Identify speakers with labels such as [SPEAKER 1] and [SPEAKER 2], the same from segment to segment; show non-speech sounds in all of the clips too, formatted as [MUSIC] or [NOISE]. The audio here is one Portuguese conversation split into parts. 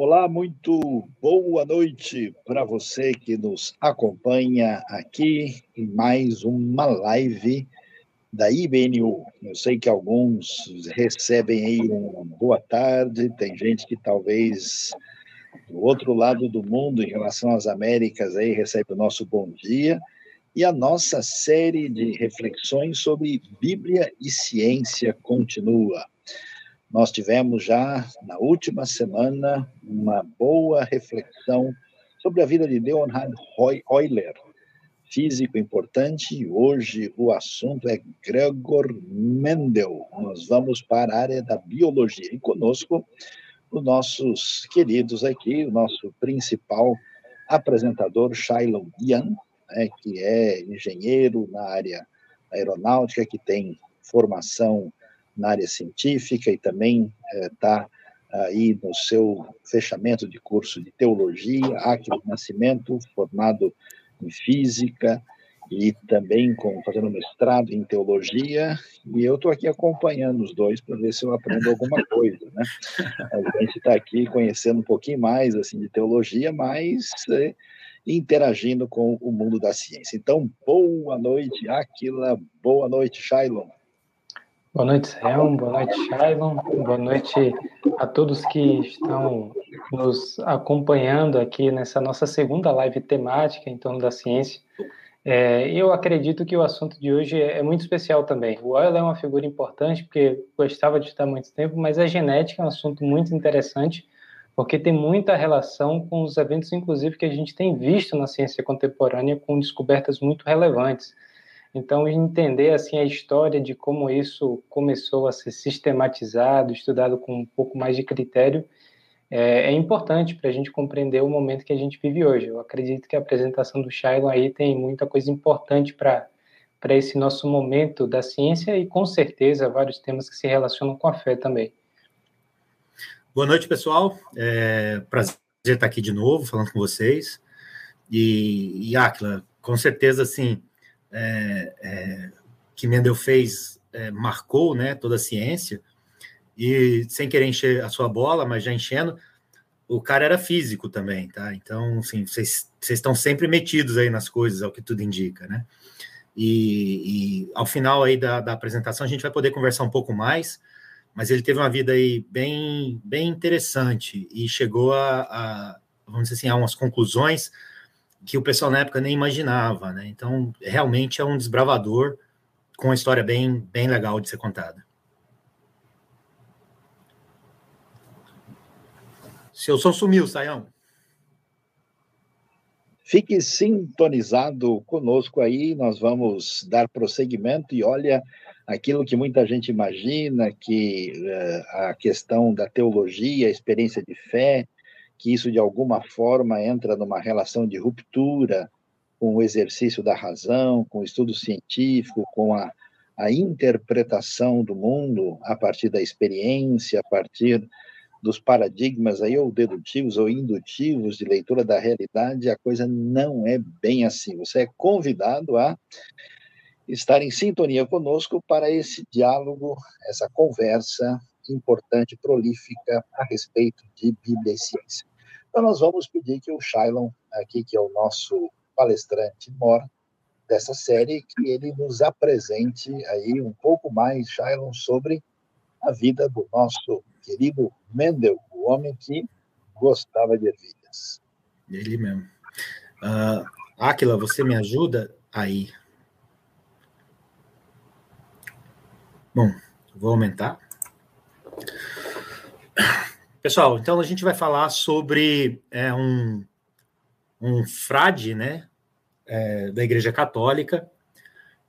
[SPEAKER 1] Olá, muito boa noite para você que nos acompanha aqui em mais uma live da IBNU. Eu sei que alguns recebem aí uma boa tarde, tem gente que talvez do outro lado do mundo, em relação às Américas, aí recebe o nosso bom dia. E a nossa série de reflexões sobre Bíblia e ciência continua. Nós tivemos já na última semana uma boa reflexão sobre a vida de Leonhard Euler, físico importante, e hoje o assunto é Gregor Mendel. Nós vamos para a área da biologia e conosco os nossos queridos aqui, o nosso principal apresentador, Shailon Yan, né, que é engenheiro na área aeronáutica, que tem formação na área científica e também está é, aí no seu fechamento de curso de teologia, Aquilo Nascimento, formado em física e também com, fazendo mestrado em teologia, e eu estou aqui acompanhando os dois para ver se eu aprendo alguma coisa, né? A gente está aqui conhecendo um pouquinho mais assim de teologia, mas é, interagindo com o mundo da ciência. Então, boa noite, Aquila, boa noite, Shailon.
[SPEAKER 2] Boa noite, Selma. Boa noite, Shailon. Boa noite a todos que estão nos acompanhando aqui nessa nossa segunda live temática em torno da ciência. É, eu acredito que o assunto de hoje é, é muito especial também. O Euler é uma figura importante porque gostava de estar muito tempo, mas a genética é um assunto muito interessante porque tem muita relação com os eventos, inclusive, que a gente tem visto na ciência contemporânea com descobertas muito relevantes. Então, entender assim a história de como isso começou a ser sistematizado, estudado com um pouco mais de critério, é, é importante para a gente compreender o momento que a gente vive hoje. Eu acredito que a apresentação do Shailon aí tem muita coisa importante para para esse nosso momento da ciência e com certeza vários temas que se relacionam com a fé também.
[SPEAKER 3] Boa noite, pessoal. É prazer estar aqui de novo falando com vocês. E, e com certeza, assim, é, é, que Mendel fez é, marcou né, toda a ciência, e sem querer encher a sua bola, mas já enchendo, o cara era físico também, tá? Então, assim, vocês estão sempre metidos aí nas coisas, ao que tudo indica, né? E, e ao final aí da, da, apresentação a gente vai poder conversar um pouco mais, mas ele teve uma vida aí bem, bem interessante e chegou a, a vamos dizer assim, a umas conclusões que o pessoal na época nem imaginava, né? Então, realmente é um desbravador com uma história bem, bem legal de ser contada. Seu som sumiu, Saião.
[SPEAKER 1] Fique sintonizado conosco aí, nós vamos dar prosseguimento e olha aquilo que muita gente imagina, que uh, a questão da teologia, a experiência de fé, que isso de alguma forma entra numa relação de ruptura com o exercício da razão, com o estudo científico, com a, a interpretação do mundo a partir da experiência, a partir dos paradigmas aí ou dedutivos ou indutivos de leitura da realidade, a coisa não é bem assim. Você é convidado a estar em sintonia conosco para esse diálogo, essa conversa importante, prolífica a respeito de Bíblia e ciência. Então, nós vamos pedir que o Shailon, aqui, que é o nosso palestrante mor dessa série, que ele nos apresente aí um pouco mais, Shailon, sobre a vida do nosso querido Mendel, o homem que gostava de ervilhas.
[SPEAKER 3] Ele mesmo. Uh, Aquila, você me ajuda aí? Bom, vou aumentar. Pessoal, então a gente vai falar sobre é, um, um frade, né, é, da Igreja Católica,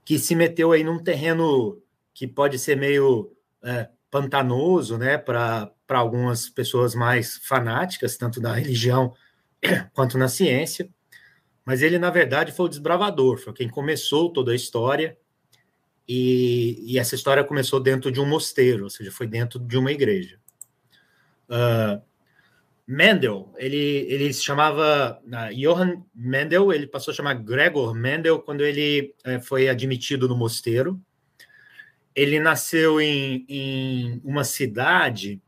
[SPEAKER 3] que se meteu aí num terreno que pode ser meio é, pantanoso, né, para algumas pessoas mais fanáticas, tanto na religião [COUGHS] quanto na ciência. Mas ele, na verdade, foi o desbravador, foi quem começou toda a história. E, e essa história começou dentro de um mosteiro, ou seja, foi dentro de uma igreja. Uh, Mendel, ele, ele se chamava uh, Johann Mendel, ele passou a chamar Gregor Mendel quando ele uh, foi admitido no mosteiro. Ele nasceu em, em uma cidade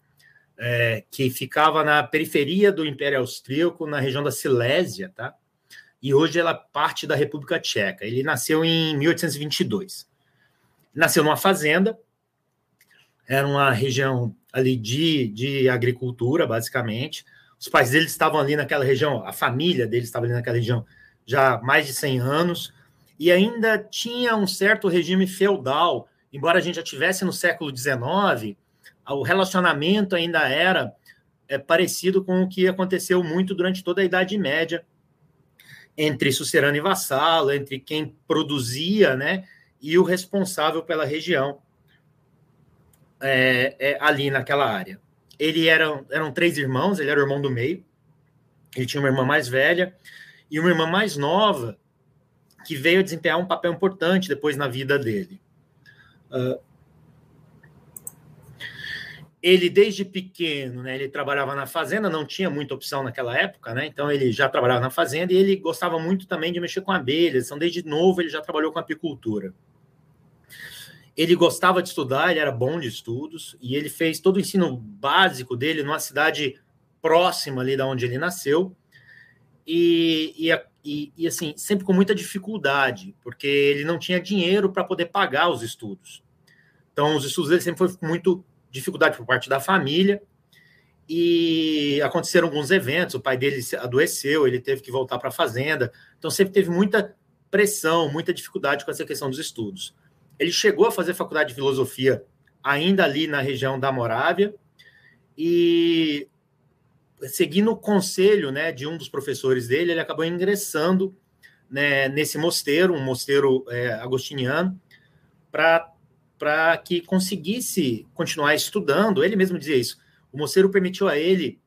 [SPEAKER 3] é, que ficava na periferia do Império Austríaco, na região da Silésia, tá? E hoje ela é parte da República Tcheca. Ele nasceu em 1822. Nasceu numa fazenda, era uma região ali de, de agricultura, basicamente. Os pais dele estavam ali naquela região, a família dele estava ali naquela região já há mais de 100 anos, e ainda tinha um certo regime feudal, embora a gente já tivesse no século XIX, o relacionamento ainda era é, parecido com o que aconteceu muito durante toda a Idade Média, entre sucerano e vassalo, entre quem produzia né, e o responsável pela região é, é, ali naquela área. Ele era, eram três irmãos, ele era o irmão do meio, ele tinha uma irmã mais velha e uma irmã mais nova que veio a desempenhar um papel importante depois na vida dele. Uh, ele desde pequeno, né, ele trabalhava na fazenda, não tinha muita opção naquela época, né? Então ele já trabalhava na fazenda e ele gostava muito também de mexer com abelhas. Então desde novo ele já trabalhou com apicultura. Ele gostava de estudar, ele era bom de estudos e ele fez todo o ensino básico dele numa cidade próxima ali da onde ele nasceu. E, e, e, e assim, sempre com muita dificuldade, porque ele não tinha dinheiro para poder pagar os estudos. Então, os estudos dele sempre foi muito dificuldade por parte da família e aconteceram alguns eventos. O pai dele adoeceu, ele teve que voltar para a fazenda. Então sempre teve muita pressão, muita dificuldade com essa questão dos estudos. Ele chegou a fazer faculdade de filosofia ainda ali na região da Morávia e seguindo o conselho, né, de um dos professores dele, ele acabou ingressando né, nesse mosteiro, um mosteiro é, agostiniano, para que conseguisse continuar estudando. Ele mesmo dizia isso. O mosteiro permitiu a ele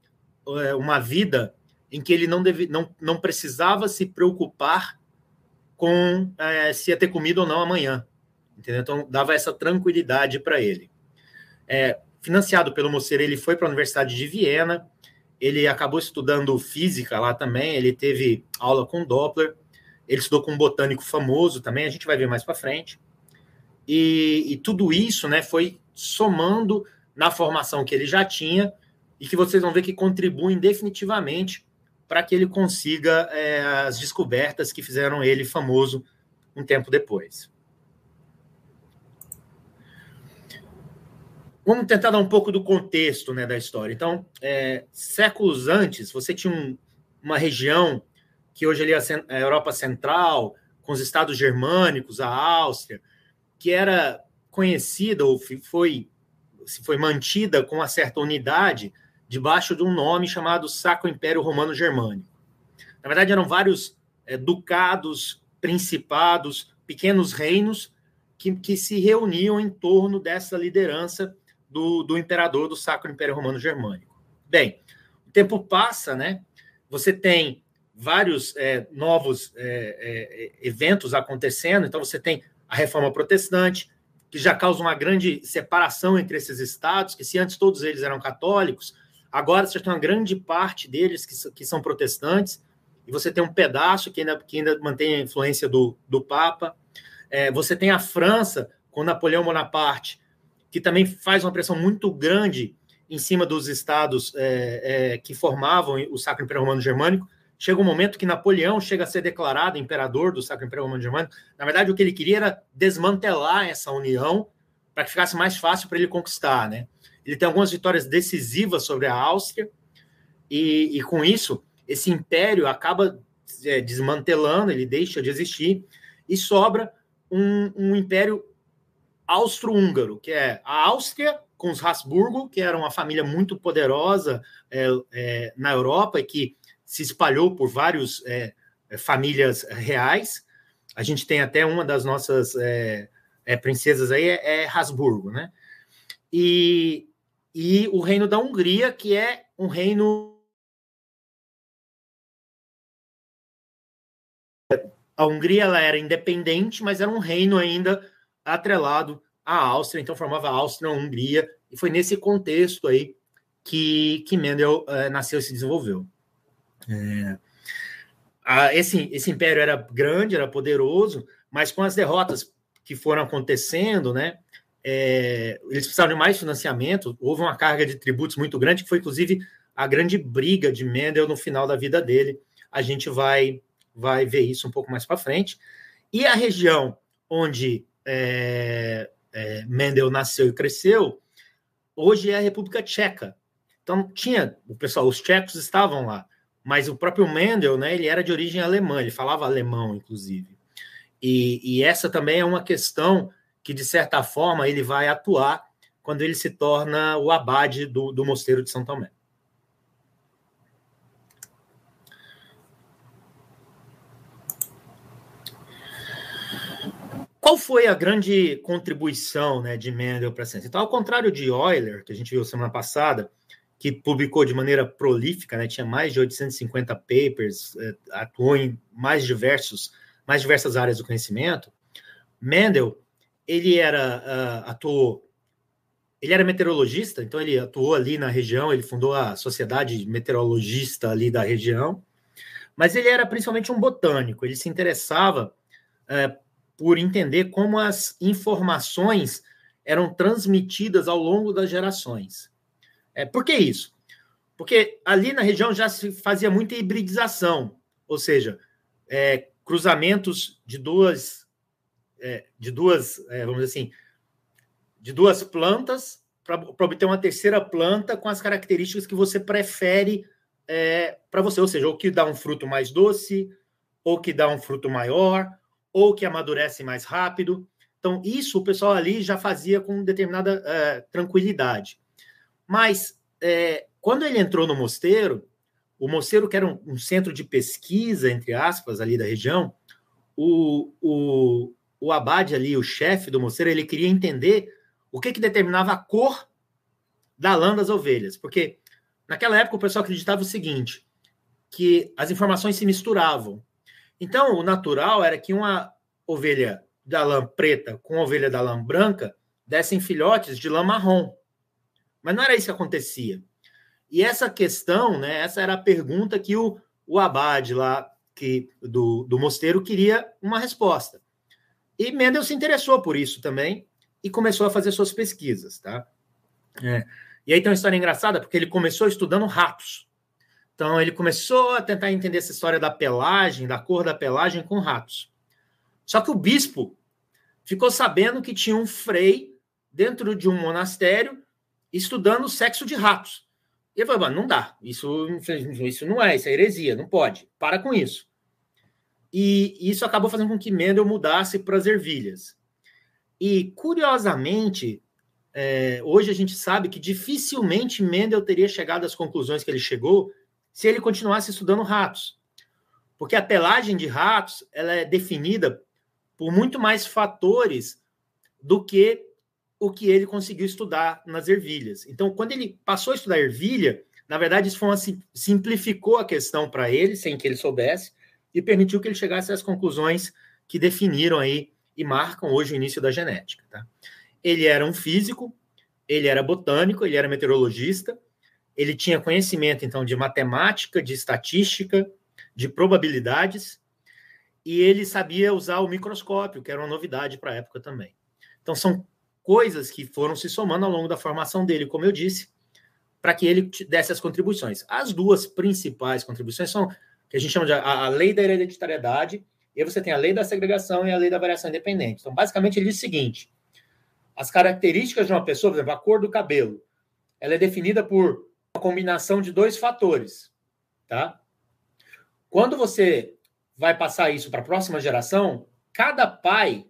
[SPEAKER 3] é, uma vida em que ele não, deve, não, não precisava se preocupar com é, se ia ter comida ou não amanhã. Entendeu? Então, dava essa tranquilidade para ele. É, financiado pelo mosteiro, ele foi para a Universidade de Viena, ele acabou estudando física lá também, ele teve aula com Doppler, ele estudou com um botânico famoso também, a gente vai ver mais para frente. E, e, tudo isso né, foi somando na formação que ele já tinha e que vocês vão ver que contribuem definitivamente para que ele consiga é, as descobertas que fizeram ele famoso um tempo depois. Vamos tentar dar um pouco do contexto né, da história. Então, é, séculos antes, você tinha um, uma região que hoje ali é a Europa Central, com os estados germânicos, a Áustria, que era conhecida ou foi, foi mantida com uma certa unidade debaixo de um nome chamado Sacro Império Romano Germânico. Na verdade, eram vários é, ducados, principados, pequenos reinos que, que se reuniam em torno dessa liderança do, do imperador do Sacro Império Romano Germânico. Bem, o tempo passa, né? Você tem vários é, novos é, é, eventos acontecendo, então você tem a reforma protestante, que já causa uma grande separação entre esses estados, que se antes todos eles eram católicos, agora você tem uma grande parte deles que, que são protestantes, e você tem um pedaço que ainda, que ainda mantém a influência do, do Papa. É, você tem a França, com Napoleão Bonaparte, que também faz uma pressão muito grande em cima dos estados é, é, que formavam o Sacro Império Romano Germânico, Chega um momento que Napoleão chega a ser declarado imperador do Sacro Império Romano Germânico. Na verdade, o que ele queria era desmantelar essa união para que ficasse mais fácil para ele conquistar, né? Ele tem algumas vitórias decisivas sobre a Áustria e, e com isso esse império acaba é, desmantelando, ele deixa de existir e sobra um, um império austro-húngaro, que é a Áustria com os Habsburgo, que era uma família muito poderosa é, é, na Europa e que se espalhou por várias é, é, famílias reais. A gente tem até uma das nossas é, princesas aí é Habsburgo, né? E, e o reino da Hungria, que é um reino a Hungria ela era independente, mas era um reino ainda atrelado à Áustria, então formava a Áustria-Hungria, e foi nesse contexto aí que, que Mendel é, nasceu e se desenvolveu. É, a, esse, esse império era grande, era poderoso, mas com as derrotas que foram acontecendo, né, é, eles precisaram de mais financiamento, houve uma carga de tributos muito grande, que foi inclusive a grande briga de Mendel no final da vida dele. A gente vai, vai ver isso um pouco mais para frente. E a região onde é, é, Mendel nasceu e cresceu, hoje é a República Tcheca. Então, tinha, o pessoal, os tchecos estavam lá, mas o próprio Mendel, né, ele era de origem alemã, ele falava alemão, inclusive. E, e essa também é uma questão que, de certa forma, ele vai atuar quando ele se torna o abade do, do mosteiro de São Tomé. Qual foi a grande contribuição né, de Mendel para a ciência? Então, ao contrário de Euler, que a gente viu semana passada, que publicou de maneira prolífica, né, tinha mais de 850 papers, eh, atuou em mais diversos, mais diversas áreas do conhecimento, Mendel ele era uh, atuou, ele era meteorologista, então ele atuou ali na região, ele fundou a sociedade meteorologista ali da região, mas ele era principalmente um botânico, ele se interessava uh, por entender como as informações eram transmitidas ao longo das gerações. É, por que isso? Porque ali na região já se fazia muita hibridização, ou seja, é, cruzamentos de duas é, de duas, é, vamos dizer assim, de duas plantas para obter uma terceira planta com as características que você prefere é, para você, ou seja, ou que dá um fruto mais doce, ou que dá um fruto maior, ou que amadurece mais rápido. Então, isso o pessoal ali já fazia com determinada é, tranquilidade. Mas, é, quando ele entrou no mosteiro, o mosteiro, que era um, um, centro de pesquisa, entre aspas, ali da região, o, o, o abade ali, o chefe do mosteiro, ele queria entender o que, que determinava a cor da lã das ovelhas. Porque naquela época o pessoal acreditava o seguinte, que as informações se misturavam. Então, o natural era que uma ovelha da lã preta com ovelha da lã branca dessem filhotes de lã marrom. Mas não era isso que acontecia. E essa questão, né, essa era a pergunta que o, o abade lá que, do, do mosteiro queria uma resposta. E Mendel se interessou por isso também e começou a fazer suas pesquisas, tá? É. E aí tem uma história engraçada, porque ele começou estudando ratos. Então ele começou a tentar entender essa história da pelagem, da cor da pelagem com ratos. Só que o bispo ficou sabendo que tinha um frei dentro de um monastério estudando o sexo de ratos. E ele falou: não dá, isso, isso não é, isso é heresia, não pode, para com isso. E isso acabou fazendo com que Mendel mudasse para as ervilhas. E, curiosamente, é, hoje a gente sabe que dificilmente Mendel teria chegado às conclusões que ele chegou se ele continuasse estudando ratos. Porque a pelagem de ratos ela é definida por muito mais fatores do que o que ele conseguiu estudar nas ervilhas. Então, quando ele passou a estudar ervilha, na verdade, isso uma, simplificou a questão para ele, sem que ele soubesse, e permitiu que ele chegasse às conclusões que definiram aí e marcam hoje o início da genética. Tá? Ele era um físico, ele era botânico, ele era meteorologista, ele tinha conhecimento, então, de matemática, de estatística, de probabilidades, e ele sabia usar o microscópio, que era uma novidade para a época também. Então, são coisas que foram se somando ao longo da formação dele, como eu disse, para que ele desse as contribuições. As duas principais contribuições são que a gente chama de a, a lei da hereditariedade, e aí você tem a lei da segregação e a lei da variação independente. Então, basicamente, ele diz o seguinte: as características de uma pessoa, por exemplo, a cor do cabelo, ela é definida por combinação de dois fatores, tá? Quando você vai passar isso para a próxima geração, cada pai,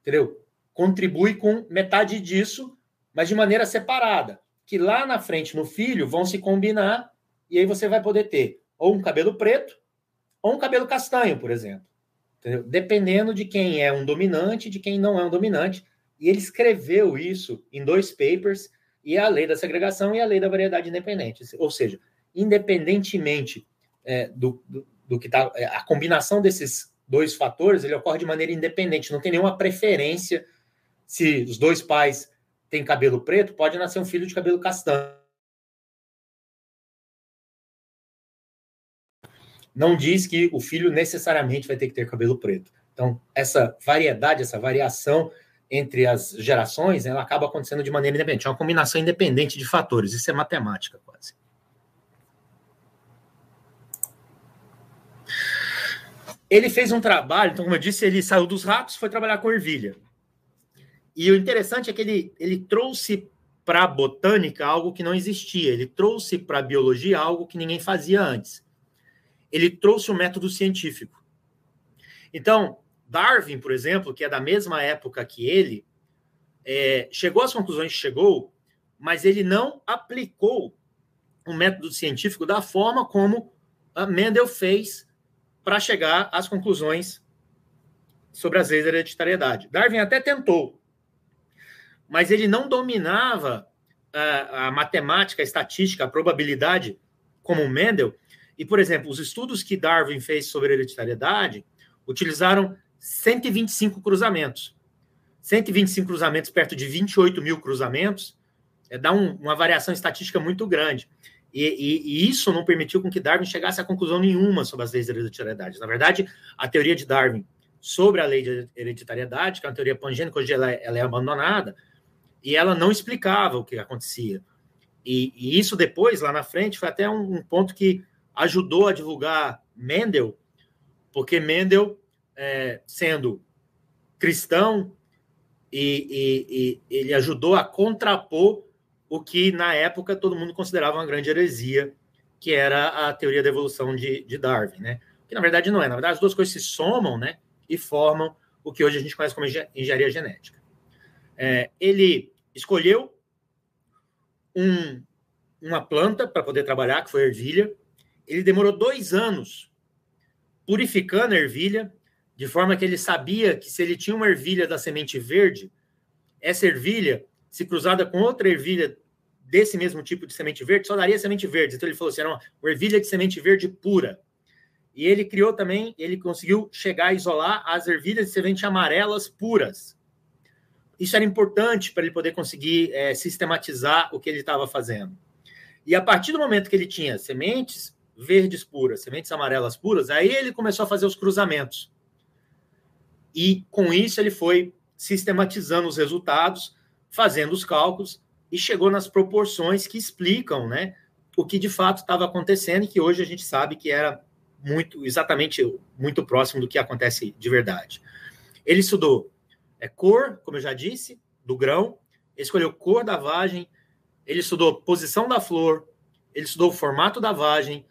[SPEAKER 3] entendeu? Contribui com metade disso, mas de maneira separada, que lá na frente no filho vão se combinar e aí você vai poder ter ou um cabelo preto, ou um cabelo castanho, por exemplo. Entendeu? Dependendo de quem é um dominante de quem não é um dominante. E ele escreveu isso em dois papers, e a lei da segregação e a lei da variedade independente. Ou seja, independentemente é, do, do, do, que está. É, a combinação desses dois fatores ele ocorre de maneira independente, não tem nenhuma preferência se os dois pais têm cabelo preto, pode nascer um filho de cabelo castanho. não diz que o filho necessariamente vai ter que ter cabelo preto. Então, essa variedade, essa variação entre as gerações, ela acaba acontecendo de maneira independente. É uma combinação independente de fatores. Isso é matemática, quase. Ele fez um trabalho, então, como eu disse, ele saiu dos ratos, foi trabalhar com ervilha. E o interessante é que ele, ele trouxe para a botânica algo que não existia, ele trouxe para a biologia algo que ninguém fazia antes. Ele trouxe o um método científico. Então, Darwin, por exemplo, que é da mesma época que ele, é, chegou às conclusões que chegou, mas ele não aplicou o método científico da forma como Mendel fez para chegar às conclusões sobre as leis da hereditariedade. Darwin até tentou, mas ele não dominava a, a matemática, a estatística, a probabilidade como Mendel. E, por exemplo, os estudos que Darwin fez sobre hereditariedade utilizaram 125 cruzamentos. 125 cruzamentos perto de 28 mil cruzamentos é, dá um, uma variação estatística muito grande. E, e, e, isso não permitiu com que Darwin chegasse a conclusão nenhuma sobre as leis da hereditariedade. Na verdade, a teoria de Darwin sobre a lei de hereditariedade, que é uma teoria pangênica, hoje ela, é, ela é abandonada, e ela não explicava o que acontecia. E, e isso depois, lá na frente, foi até um, um, ponto que ajudou a divulgar Mendel, porque Mendel, é, sendo cristão, e, e, ele ajudou a contrapor o que na época todo mundo considerava uma grande heresia, que era a teoria da evolução de, de Darwin, né? Que na verdade não é. Na verdade, as duas coisas se somam, né? E formam o que hoje a gente conhece como engenharia genética. É, ele escolheu um, uma planta para poder trabalhar, que foi ervilha. Ele demorou dois anos purificando a ervilha, de forma que ele sabia que se ele tinha uma ervilha da semente verde, essa ervilha se cruzada com outra ervilha desse mesmo tipo de semente verde, só daria semente verde. Então ele falou assim, era uma ervilha de semente verde pura. E ele criou também, ele conseguiu chegar a isolar as ervilhas de semente amarelas puras. Isso era importante para ele poder conseguir é, sistematizar o que ele estava fazendo. E a partir do momento que ele tinha sementes verdes puras, sementes amarelas puras, aí ele começou a fazer os cruzamentos. E com isso ele foi sistematizando os resultados fazendo os cálculos e chegou nas proporções que explicam, né, o que de fato estava acontecendo e que hoje a gente sabe que era muito exatamente muito próximo do que acontece de verdade. Ele estudou é, cor, como eu já disse, do grão, escolheu cor da vagem, ele estudou posição da flor, ele estudou o formato da vagem,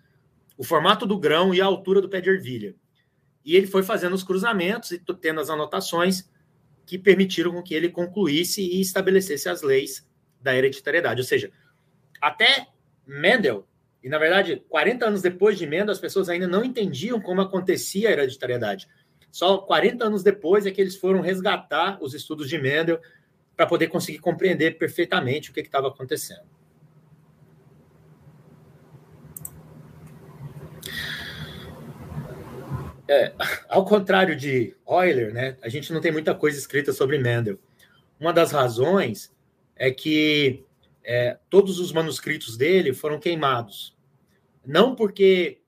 [SPEAKER 3] o formato do grão e a altura do pé de ervilha. E ele foi fazendo os cruzamentos e tendo as anotações que permitiram que ele concluísse e estabelecesse as leis da hereditariedade. Ou seja, até Mendel, e na verdade, 40 anos depois de Mendel, as pessoas ainda não entendiam como acontecia a hereditariedade. Só 40 anos depois é que eles foram resgatar os estudos de Mendel para poder conseguir compreender perfeitamente o que estava acontecendo. É, [LAUGHS] ao contrário de Euler, né, a gente não tem muita coisa escrita sobre Mendel. Uma das razões é que é, todos os manuscritos dele foram queimados. Não porque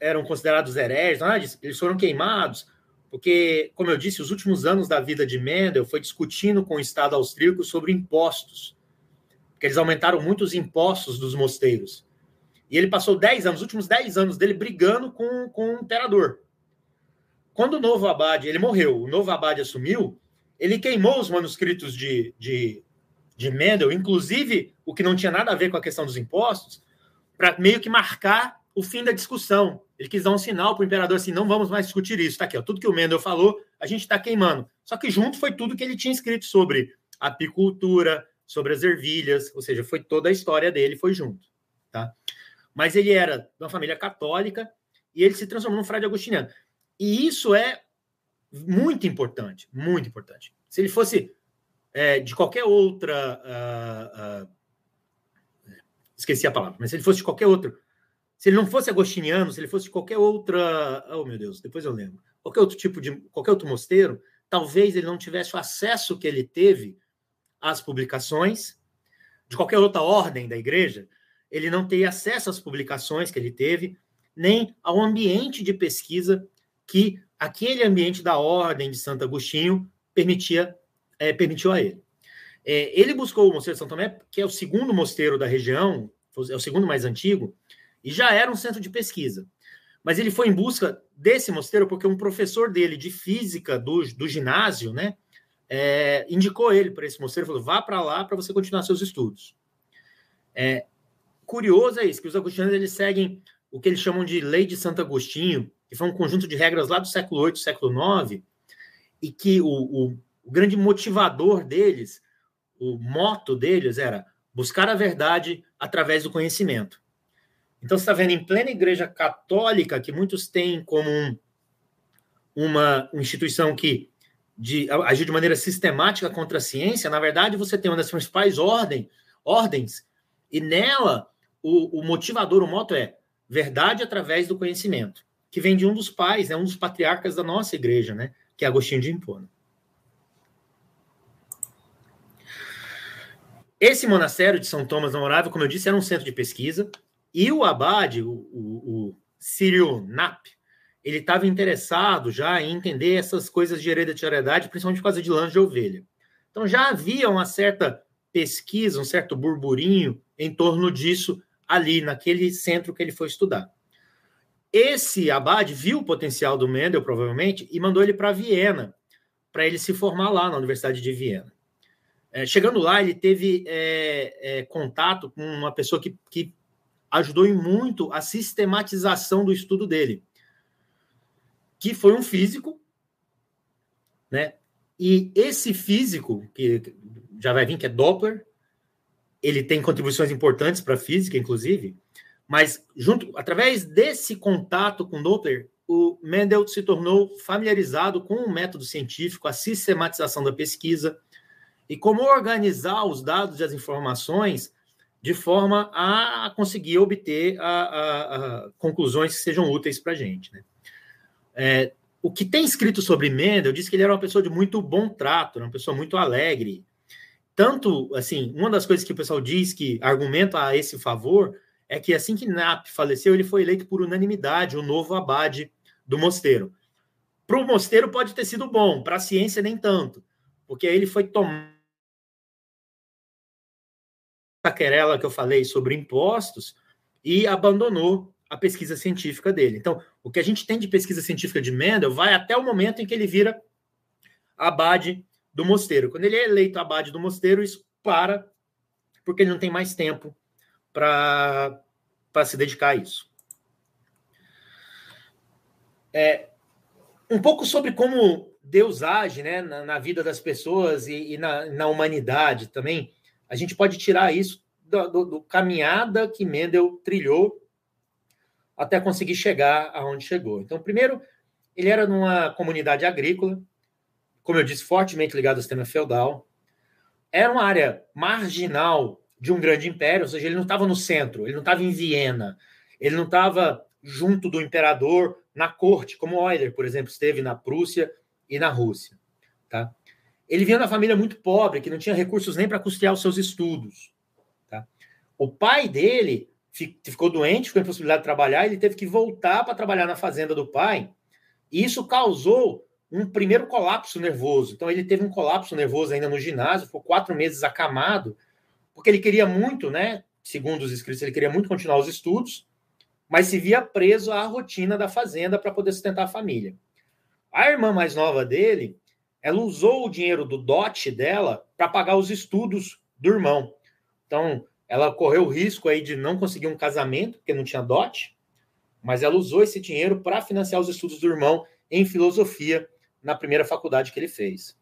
[SPEAKER 3] eram considerados hereges. Eles foram queimados porque, como eu disse, os últimos anos da vida de Mendel foi discutindo com o Estado austríaco sobre impostos. Porque eles aumentaram muito os impostos dos mosteiros. E ele passou 10 anos, os últimos 10 anos dele brigando com, com o imperador. Quando o novo abade, ele morreu, o novo abade assumiu, ele queimou os manuscritos de, de, de Mendel, inclusive o que não tinha nada a ver com a questão dos impostos, para meio que marcar o fim da discussão. Ele quis dar um sinal para o imperador assim: não vamos mais discutir isso. Está aqui, ó, tudo que o Mendel falou, a gente está queimando. Só que junto foi tudo que ele tinha escrito sobre apicultura, sobre as ervilhas, ou seja, foi toda a história dele, foi junto. Tá? Mas ele era de uma família católica e ele se transformou num frade agostiniano. E isso é muito importante, muito importante. Se ele fosse é, de qualquer outra. Uh, uh, esqueci a palavra, mas se ele fosse de qualquer outro. Se ele não fosse agostiniano, se ele fosse de qualquer outra. Oh, meu Deus, depois eu lembro. Qualquer outro tipo de. qualquer outro mosteiro, talvez ele não tivesse o acesso que ele teve às publicações, de qualquer outra ordem da igreja, ele não teria acesso às publicações que ele teve, nem ao ambiente de pesquisa que aquele ambiente da ordem de Santo Agostinho permitia é, permitiu a ele. É, ele buscou o Mosteiro de São Tomé, que é o segundo mosteiro da região, é o segundo mais antigo, e já era um centro de pesquisa. Mas ele foi em busca desse mosteiro porque um professor dele de física do, do ginásio, né, é, indicou ele para esse mosteiro, falou: vá para lá para você continuar seus estudos. É, curioso é isso, que os agostinianos eles seguem o que eles chamam de Lei de Santo Agostinho, que foi um conjunto de regras lá do século VIII, século IX, e que o, o, o grande motivador deles, o moto deles era buscar a verdade através do conhecimento. Então, você está vendo em plena igreja católica, que muitos têm como um, uma instituição que de, agir de maneira sistemática contra a ciência, na verdade, você tem uma das principais ordem, ordens, e nela o, o motivador, o moto é verdade através do conhecimento, que vem de um dos pais, né, um dos patriarcas da nossa igreja, né, que é Agostinho de Hipona. Esse monastério de São Tomás da Morávia, como eu disse, era um centro de pesquisa, e o abade, o, o, o Círio Nap, ele estava interessado já em entender essas coisas de hereditariedade, principalmente por causa de lãs de ovelha. Então já havia uma certa pesquisa, um certo burburinho em torno disso ali, naquele centro que ele foi estudar. Esse abade viu o potencial do Mendel, provavelmente, e mandou ele para Viena, para ele se formar lá na Universidade de Viena. É, chegando lá, ele teve é, é, contato com uma pessoa que, que ajudou em muito a sistematização do estudo dele, que foi um físico, né? E esse físico, que já vai vir, que é Doppler, ele tem contribuições importantes para a física, inclusive, mas junto, através desse contato com Doppler, o Mendel se tornou familiarizado com o método científico, a sistematização da pesquisa e como organizar os dados e as informações de forma a conseguir obter a, a, a conclusões que sejam úteis para a gente. Né? É, o que tem escrito sobre Mendel diz que ele era uma pessoa de muito bom trato, uma pessoa muito alegre. Tanto, assim, uma das coisas que o pessoal diz que argumenta a esse favor é que assim que Nap faleceu, ele foi eleito por unanimidade o novo abade do mosteiro. Para o mosteiro pode ter sido bom, para a ciência nem tanto, porque ele foi tomar a querela que eu falei sobre impostos e abandonou a pesquisa científica dele. Então, o que a gente tem de pesquisa científica de Mendel vai até o momento em que ele vira abade do mosteiro. Quando ele é eleito abade do mosteiro, isso para, porque ele não tem mais tempo para se dedicar a isso. É, um pouco sobre como Deus age né, na, na vida das pessoas e, e na, na, humanidade também. A gente pode tirar isso do, do, do, caminhada que Mendel trilhou até conseguir chegar aonde chegou. Então, primeiro, ele era numa comunidade agrícola, como eu disse, fortemente ligado ao sistema feudal. Era uma área marginal de um grande império, ou seja, ele não estava no centro, ele não estava em Viena, ele não estava junto do imperador na corte, como Euler, por exemplo, esteve na Prússia e na Rússia. Tá? Ele vinha uma família muito pobre, que não tinha recursos nem para custear os seus estudos. Tá? O pai dele ficou doente, ficou impossibilidade de trabalhar, ele teve que voltar para trabalhar na fazenda do pai, e isso causou um primeiro colapso nervoso. Então, ele teve um colapso nervoso ainda no ginásio, ficou quatro meses acamado, porque ele queria muito, né? Segundo os escritos, ele queria muito continuar os estudos, mas se via preso à rotina da fazenda para poder sustentar a família. A irmã mais nova dele, ela usou o dinheiro do dote dela para pagar os estudos do irmão. Então, ela correu o risco aí de não conseguir um casamento, porque não tinha dote, mas ela usou esse dinheiro para financiar os estudos do irmão em filosofia na primeira faculdade que ele fez.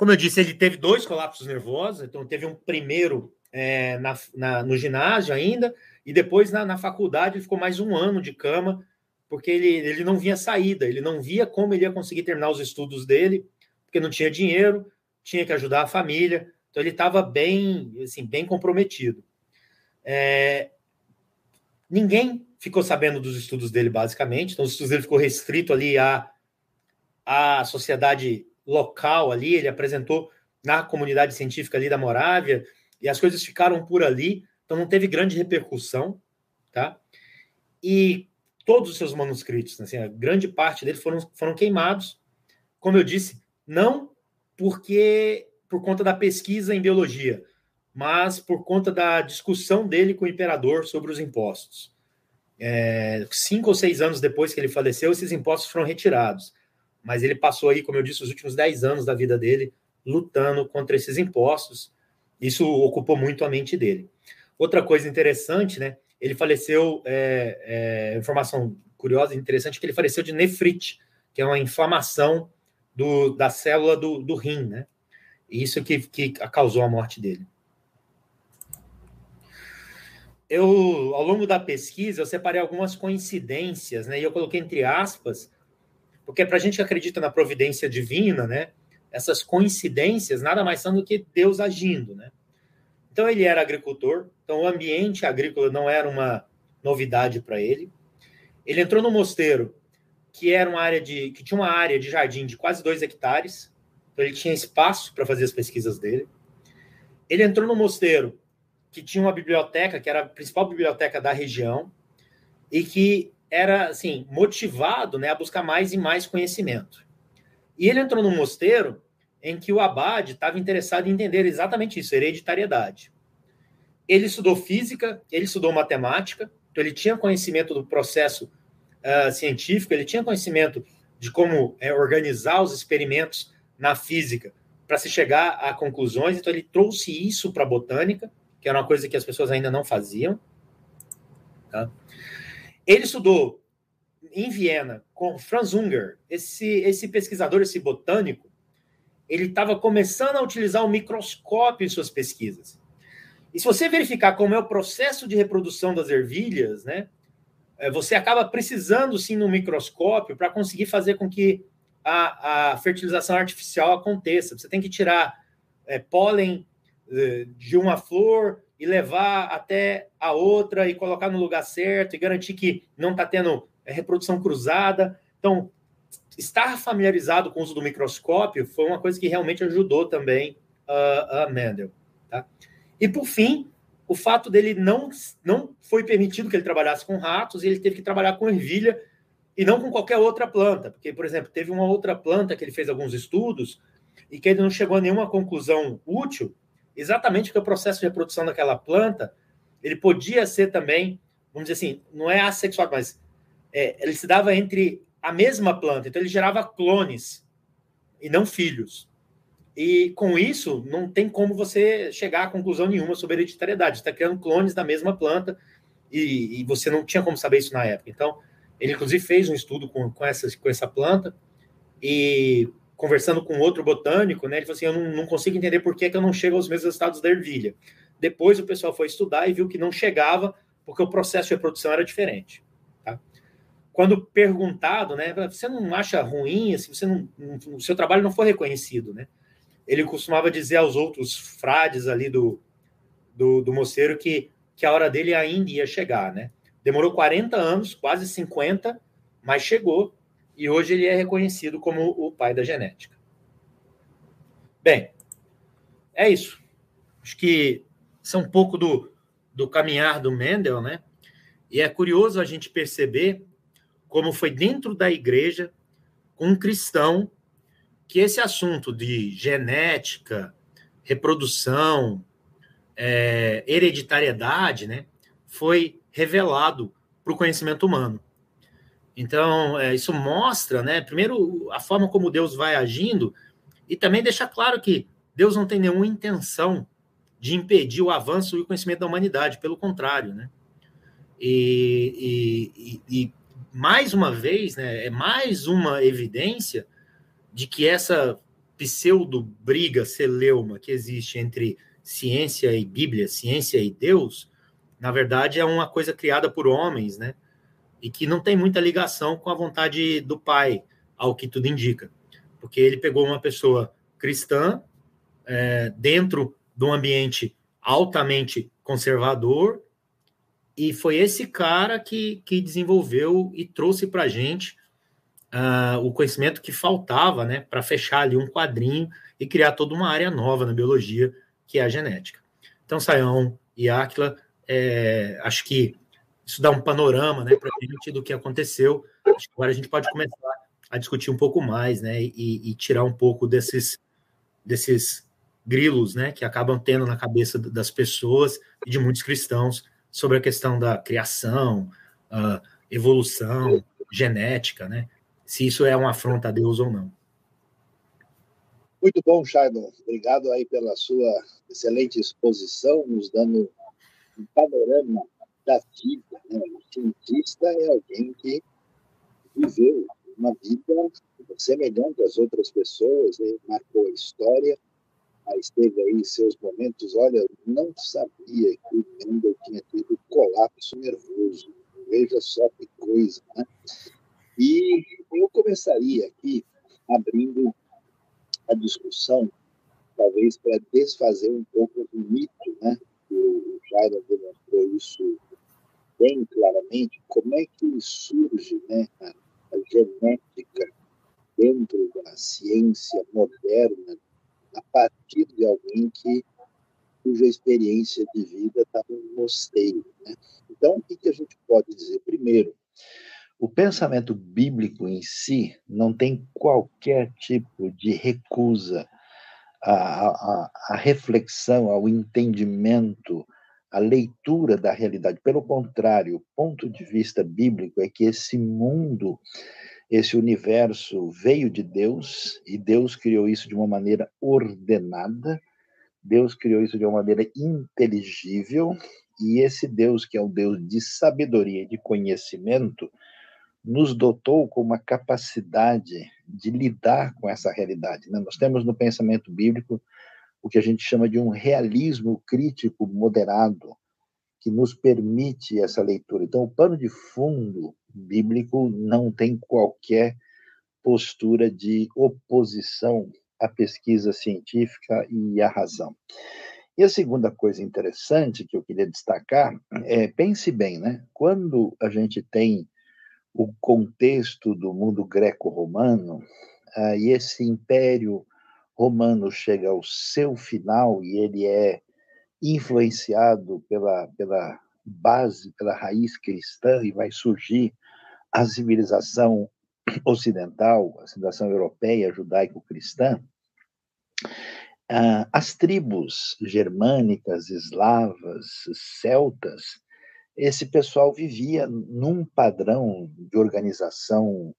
[SPEAKER 3] Como eu disse, ele teve dois colapsos nervosos, então teve um primeiro é, na, na, no ginásio ainda, e depois na, na, faculdade ele ficou mais um ano de cama, porque ele, ele não via saída, ele não via como ele ia conseguir terminar os estudos dele, porque não tinha dinheiro, tinha que ajudar a família, então ele estava bem, assim, bem comprometido. É, ninguém ficou sabendo dos estudos dele, basicamente. Então, os estudos dele ficou restrito ali à, à sociedade local ali. Ele apresentou na comunidade científica ali da Morávia e as coisas ficaram por ali. Então, não teve grande repercussão, tá? E todos os seus manuscritos, assim, a grande parte deles foram, foram queimados. Como eu disse, não porque por conta da pesquisa em biologia, mas por conta da discussão dele com o imperador sobre os impostos. É, cinco ou seis anos depois que ele faleceu, esses impostos foram retirados. Mas ele passou aí, como eu disse, os últimos dez anos da vida dele lutando contra esses impostos. Isso ocupou muito a mente dele. Outra coisa interessante, né? Ele faleceu, é, é, informação curiosa e interessante, que ele faleceu de nefrite, que é uma inflamação do, da célula do, do rim, né? Isso que, que causou a morte dele. Eu, ao longo da pesquisa, eu separei algumas coincidências, né? E eu coloquei entre aspas, porque para a gente que acredita na providência divina, né? Essas coincidências nada mais são do que Deus agindo, né? Então ele era agricultor, então o ambiente agrícola não era uma novidade para ele. Ele entrou no mosteiro, que era uma área de que tinha uma área de jardim de quase dois hectares, então ele tinha espaço para fazer as pesquisas dele. Ele entrou no mosteiro que tinha uma biblioteca, que era a principal biblioteca da região, e que era assim motivado né, a buscar mais e mais conhecimento. E ele entrou num mosteiro em que o abade estava interessado em entender exatamente isso, hereditariedade. Ele estudou física, ele estudou matemática, então ele tinha conhecimento do processo uh, científico, ele tinha conhecimento de como é, organizar os experimentos na física para se chegar a conclusões. Então, ele trouxe isso para a botânica, que era uma coisa que as pessoas ainda não faziam. Tá? Ele estudou em Viena com Franz Unger, esse, esse pesquisador, esse botânico, ele estava começando a utilizar o microscópio em suas pesquisas. E se você verificar como é o processo de reprodução das ervilhas, né, é, você acaba precisando sim no microscópio para conseguir fazer com que a, a fertilização artificial aconteça. Você tem que tirar é, pólen é, de uma flor e levar até a outra e colocar no lugar certo e garantir que não está tendo é, reprodução cruzada. Então, estar familiarizado com o uso do microscópio foi uma coisa que realmente ajudou também a, a Mendel. Tá? E, por fim, o fato dele não, não foi permitido que ele trabalhasse com ratos e ele teve que trabalhar com ervilha e não com qualquer outra planta, porque, por exemplo, teve uma outra planta que ele fez alguns estudos e que ele não chegou a nenhuma conclusão útil, exatamente porque o processo de reprodução daquela planta ele podia ser também, vamos dizer assim, não é assexual, mas é, ele se dava entre a mesma planta, então ele gerava clones e não filhos. E com isso, não tem como você chegar a conclusão nenhuma sobre hereditariedade. Você está criando clones da mesma planta e, e, você não tinha como saber isso na época. Então, ele, inclusive, fez um estudo com, com, essa, com essa planta e, conversando com outro botânico, né, ele falou assim: Eu não, não consigo entender por que, que eu não chego aos mesmos resultados da ervilha. Depois o pessoal foi estudar e viu que não chegava porque o processo de reprodução era diferente. Tá? Quando perguntado, né, você não acha ruim, assim, você não, o seu trabalho não foi reconhecido, né? Ele costumava dizer aos outros frades ali do, do, do moceiro que, que a hora dele ainda ia chegar, né? Demorou 40 anos, quase 50, mas chegou e hoje ele é reconhecido como o pai da genética. Bem, é isso. Acho que é um pouco do, do caminhar do Mendel, né? E é curioso a gente perceber como foi dentro da igreja, com um cristão, que esse assunto de genética, reprodução, é, hereditariedade, né, foi revelado para o conhecimento humano. Então, é, isso mostra, né, primeiro, a forma como Deus vai agindo e também deixa claro que Deus não tem nenhuma intenção de impedir o avanço e o conhecimento da humanidade, pelo contrário, né? E, e, e, mais uma vez, né, é mais uma evidência de que essa pseudo briga celeuma que existe entre ciência e Bíblia, ciência e Deus, na verdade, é uma coisa criada por homens, né? E que não tem muita ligação com a vontade do pai, ao que tudo indica. Porque ele pegou uma pessoa cristã é, dentro de um ambiente altamente conservador e foi esse cara que, que desenvolveu e trouxe para a gente uh, o conhecimento que faltava né, para fechar ali um quadrinho e criar toda uma área nova na biologia, que é a genética. Então, Sayão e Aquila é, acho que isso dá um panorama né, para a gente do que aconteceu. Acho que agora a gente pode começar a discutir um pouco mais, né, e, e tirar um pouco desses, desses grilos, né, que acabam tendo na cabeça das pessoas e de muitos cristãos sobre a questão da criação, uh, evolução, genética, né, se isso é uma afronta a Deus ou não.
[SPEAKER 1] Muito bom, Shailon. Obrigado aí pela sua excelente exposição, nos dando um panorama da vida. Né? O cientista é alguém que viveu uma vida semelhante às outras pessoas, né? marcou a história, mas teve aí seus momentos. Olha, não sabia que o Mendel tinha tido colapso nervoso. Veja só que coisa, né? E eu começaria aqui abrindo a discussão, talvez para desfazer um pouco o mito, né? O Jairo demonstrou isso bem claramente, como é que surge né, a, a genética dentro da ciência moderna a partir de alguém que cuja experiência de vida está no mosteiro. Né? Então, o que, que a gente pode dizer? Primeiro, o pensamento bíblico em si não tem qualquer tipo de recusa à, à, à reflexão, ao entendimento, à leitura da realidade. Pelo contrário, o ponto de vista bíblico é que esse mundo, esse universo veio de Deus e Deus criou isso de uma maneira ordenada, Deus criou isso de uma maneira inteligível, e esse Deus, que é um Deus de sabedoria e de conhecimento, nos dotou com uma capacidade de lidar com essa realidade. Né? Nós temos no pensamento bíblico o que a gente chama de um realismo crítico moderado, que nos permite essa leitura. Então, o pano de fundo bíblico não tem qualquer postura de oposição à pesquisa científica e à razão. E a segunda coisa interessante que eu queria destacar é, pense bem, né? Quando a gente tem o contexto do mundo greco-romano, ah, e esse império romano chega ao seu final e ele é influenciado pela, pela base, pela raiz cristã, e vai surgir a civilização ocidental, a civilização europeia, judaico-cristã, ah, as tribos germânicas, eslavas, celtas, esse pessoal vivia num padrão de organização,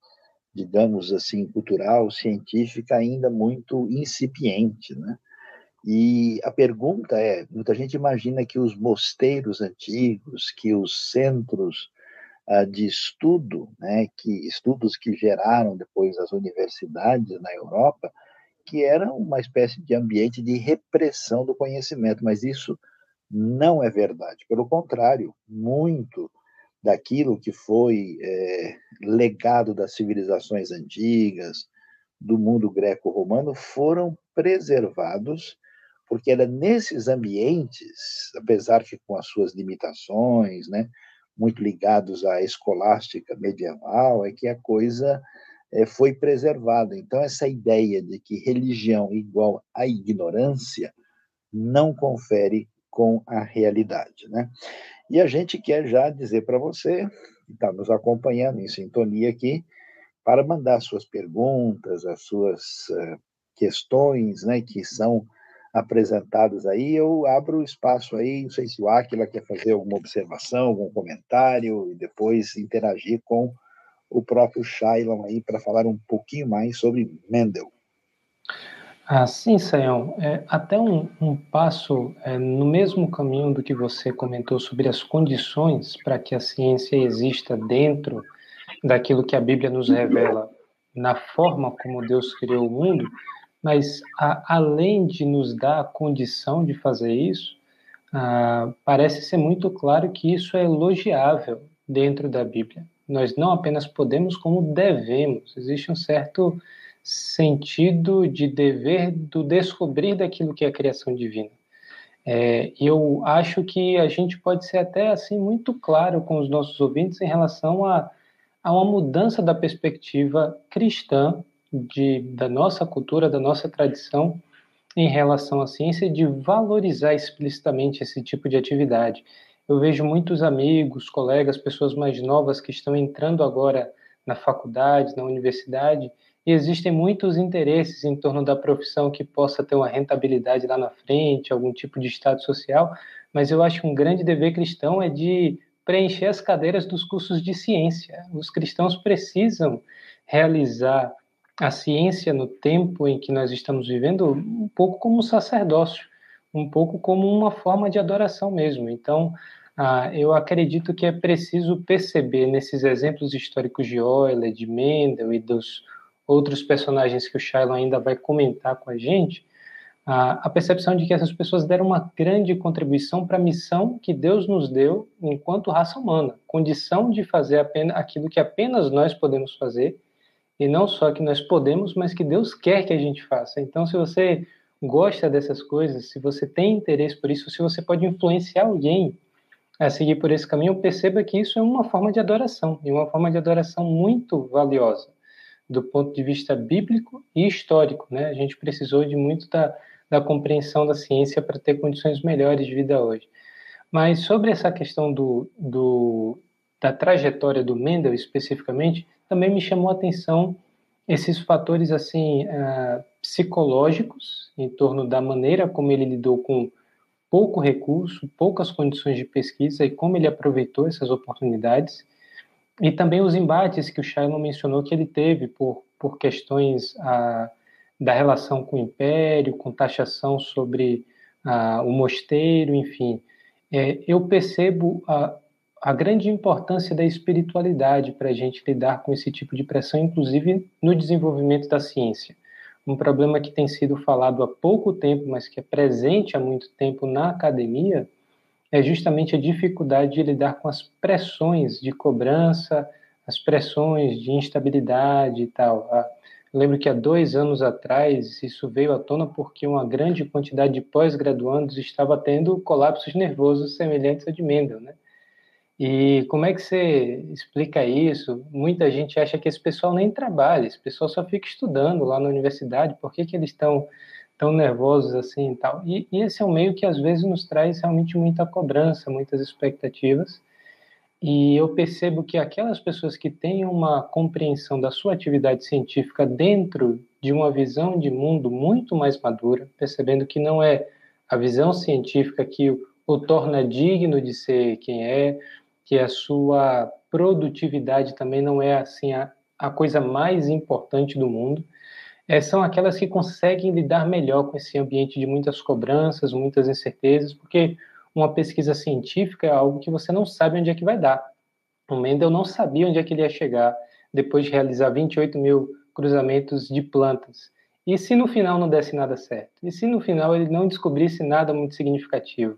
[SPEAKER 1] digamos assim, cultural, científica ainda muito incipiente, né? E a pergunta é, muita gente imagina que os mosteiros antigos, que os centros uh, de estudo, né, que estudos que geraram depois as universidades na Europa, que eram uma espécie de ambiente de repressão do conhecimento, mas isso não é verdade. Pelo contrário, muito daquilo que foi é, legado das civilizações antigas, do mundo greco-romano, foram preservados, porque era nesses ambientes, apesar que com as suas limitações, né, muito ligados à escolástica medieval, é que a coisa é, foi preservada. Então, essa ideia de que religião igual à ignorância não confere com a realidade, né? E a gente quer já dizer para você, que está nos acompanhando em sintonia aqui, para mandar suas perguntas, as suas uh, questões, né, que são apresentadas aí, eu abro o espaço aí, não sei se o Aquila quer fazer alguma observação, algum comentário, e depois interagir com o próprio Shailon aí para falar um pouquinho mais sobre Mendel.
[SPEAKER 2] Ah, sim, Sayão. É, até um, um passo é, no mesmo caminho do que você comentou sobre as condições para que a ciência exista dentro daquilo que a Bíblia nos revela na forma como Deus criou o mundo, mas a, além de nos dar a condição de fazer isso, ah, parece ser muito claro que isso é elogiável dentro da Bíblia. Nós não apenas podemos, como devemos. Existe um certo sentido de dever do descobrir daquilo que é a criação divina. É, eu acho que a gente pode ser até assim muito claro com os nossos ouvintes em relação a, a uma mudança da perspectiva cristã de, da nossa cultura, da nossa tradição em relação à ciência, de valorizar explicitamente esse tipo de atividade. Eu vejo muitos amigos, colegas, pessoas mais novas que estão entrando agora na faculdade, na universidade, e existem muitos interesses em torno da profissão que possa ter uma rentabilidade lá na frente, algum tipo de estado social, mas eu acho que um grande dever cristão é de preencher as cadeiras dos cursos de ciência. Os cristãos precisam realizar a ciência no tempo em que nós estamos vivendo um pouco como um sacerdócio, um pouco como uma forma de adoração mesmo. Então, ah, eu acredito que é preciso perceber nesses exemplos históricos de Euler, de Mendel e dos outros personagens que o Shiloh ainda vai comentar com a gente, a, a percepção de que essas pessoas deram uma grande contribuição para a missão que Deus nos deu enquanto raça humana, condição de fazer apenas aquilo que apenas nós podemos fazer, e não só que nós podemos, mas que Deus quer que a gente faça. Então, se você gosta dessas coisas, se você tem interesse por isso, se você pode influenciar alguém a seguir por esse caminho, perceba que isso é uma forma de adoração, e uma forma de adoração muito valiosa, do ponto de vista bíblico e histórico. Né? A gente precisou de muito da, da compreensão da ciência para ter condições melhores de vida hoje. Mas sobre essa questão do, do, da trajetória do Mendel especificamente, também me chamou a atenção esses fatores assim uh, psicológicos em torno da maneira como ele lidou com pouco recurso, poucas condições de pesquisa e como ele aproveitou essas oportunidades, e também os embates que o Shiloh mencionou que ele teve por, por questões ah, da relação com o império, com taxação sobre ah, o mosteiro, enfim. É, eu percebo a, a grande importância da espiritualidade para a gente lidar com esse tipo de pressão, inclusive no desenvolvimento da ciência um problema que tem sido falado há pouco tempo, mas que é presente há muito tempo na academia, é justamente a dificuldade de lidar com as pressões de cobrança, as pressões de instabilidade e tal. Ah, eu lembro que há dois anos atrás isso veio à tona porque uma grande quantidade de pós-graduandos estava tendo colapsos nervosos semelhantes ao de Mendel, né? E como é que você explica isso? Muita gente acha que esse pessoal nem trabalha, esse pessoal só fica estudando lá na universidade, por que, que eles estão tão nervosos assim e tal? E, e esse é um meio que às vezes nos traz realmente muita cobrança, muitas expectativas. E eu percebo que aquelas pessoas que têm uma compreensão da sua atividade científica dentro de uma visão de mundo muito mais madura, percebendo que não é a visão científica que o, o torna digno de ser quem é, que a sua produtividade também não é assim a, a coisa mais importante do mundo, é, são aquelas que conseguem lidar melhor com esse ambiente de muitas cobranças, muitas incertezas, porque uma pesquisa científica é algo que você não sabe onde é que vai dar. O Mendel não sabia onde é que ele ia chegar depois de realizar 28 mil cruzamentos de plantas. E se no final não desse nada certo? E se no final ele não descobrisse nada muito significativo?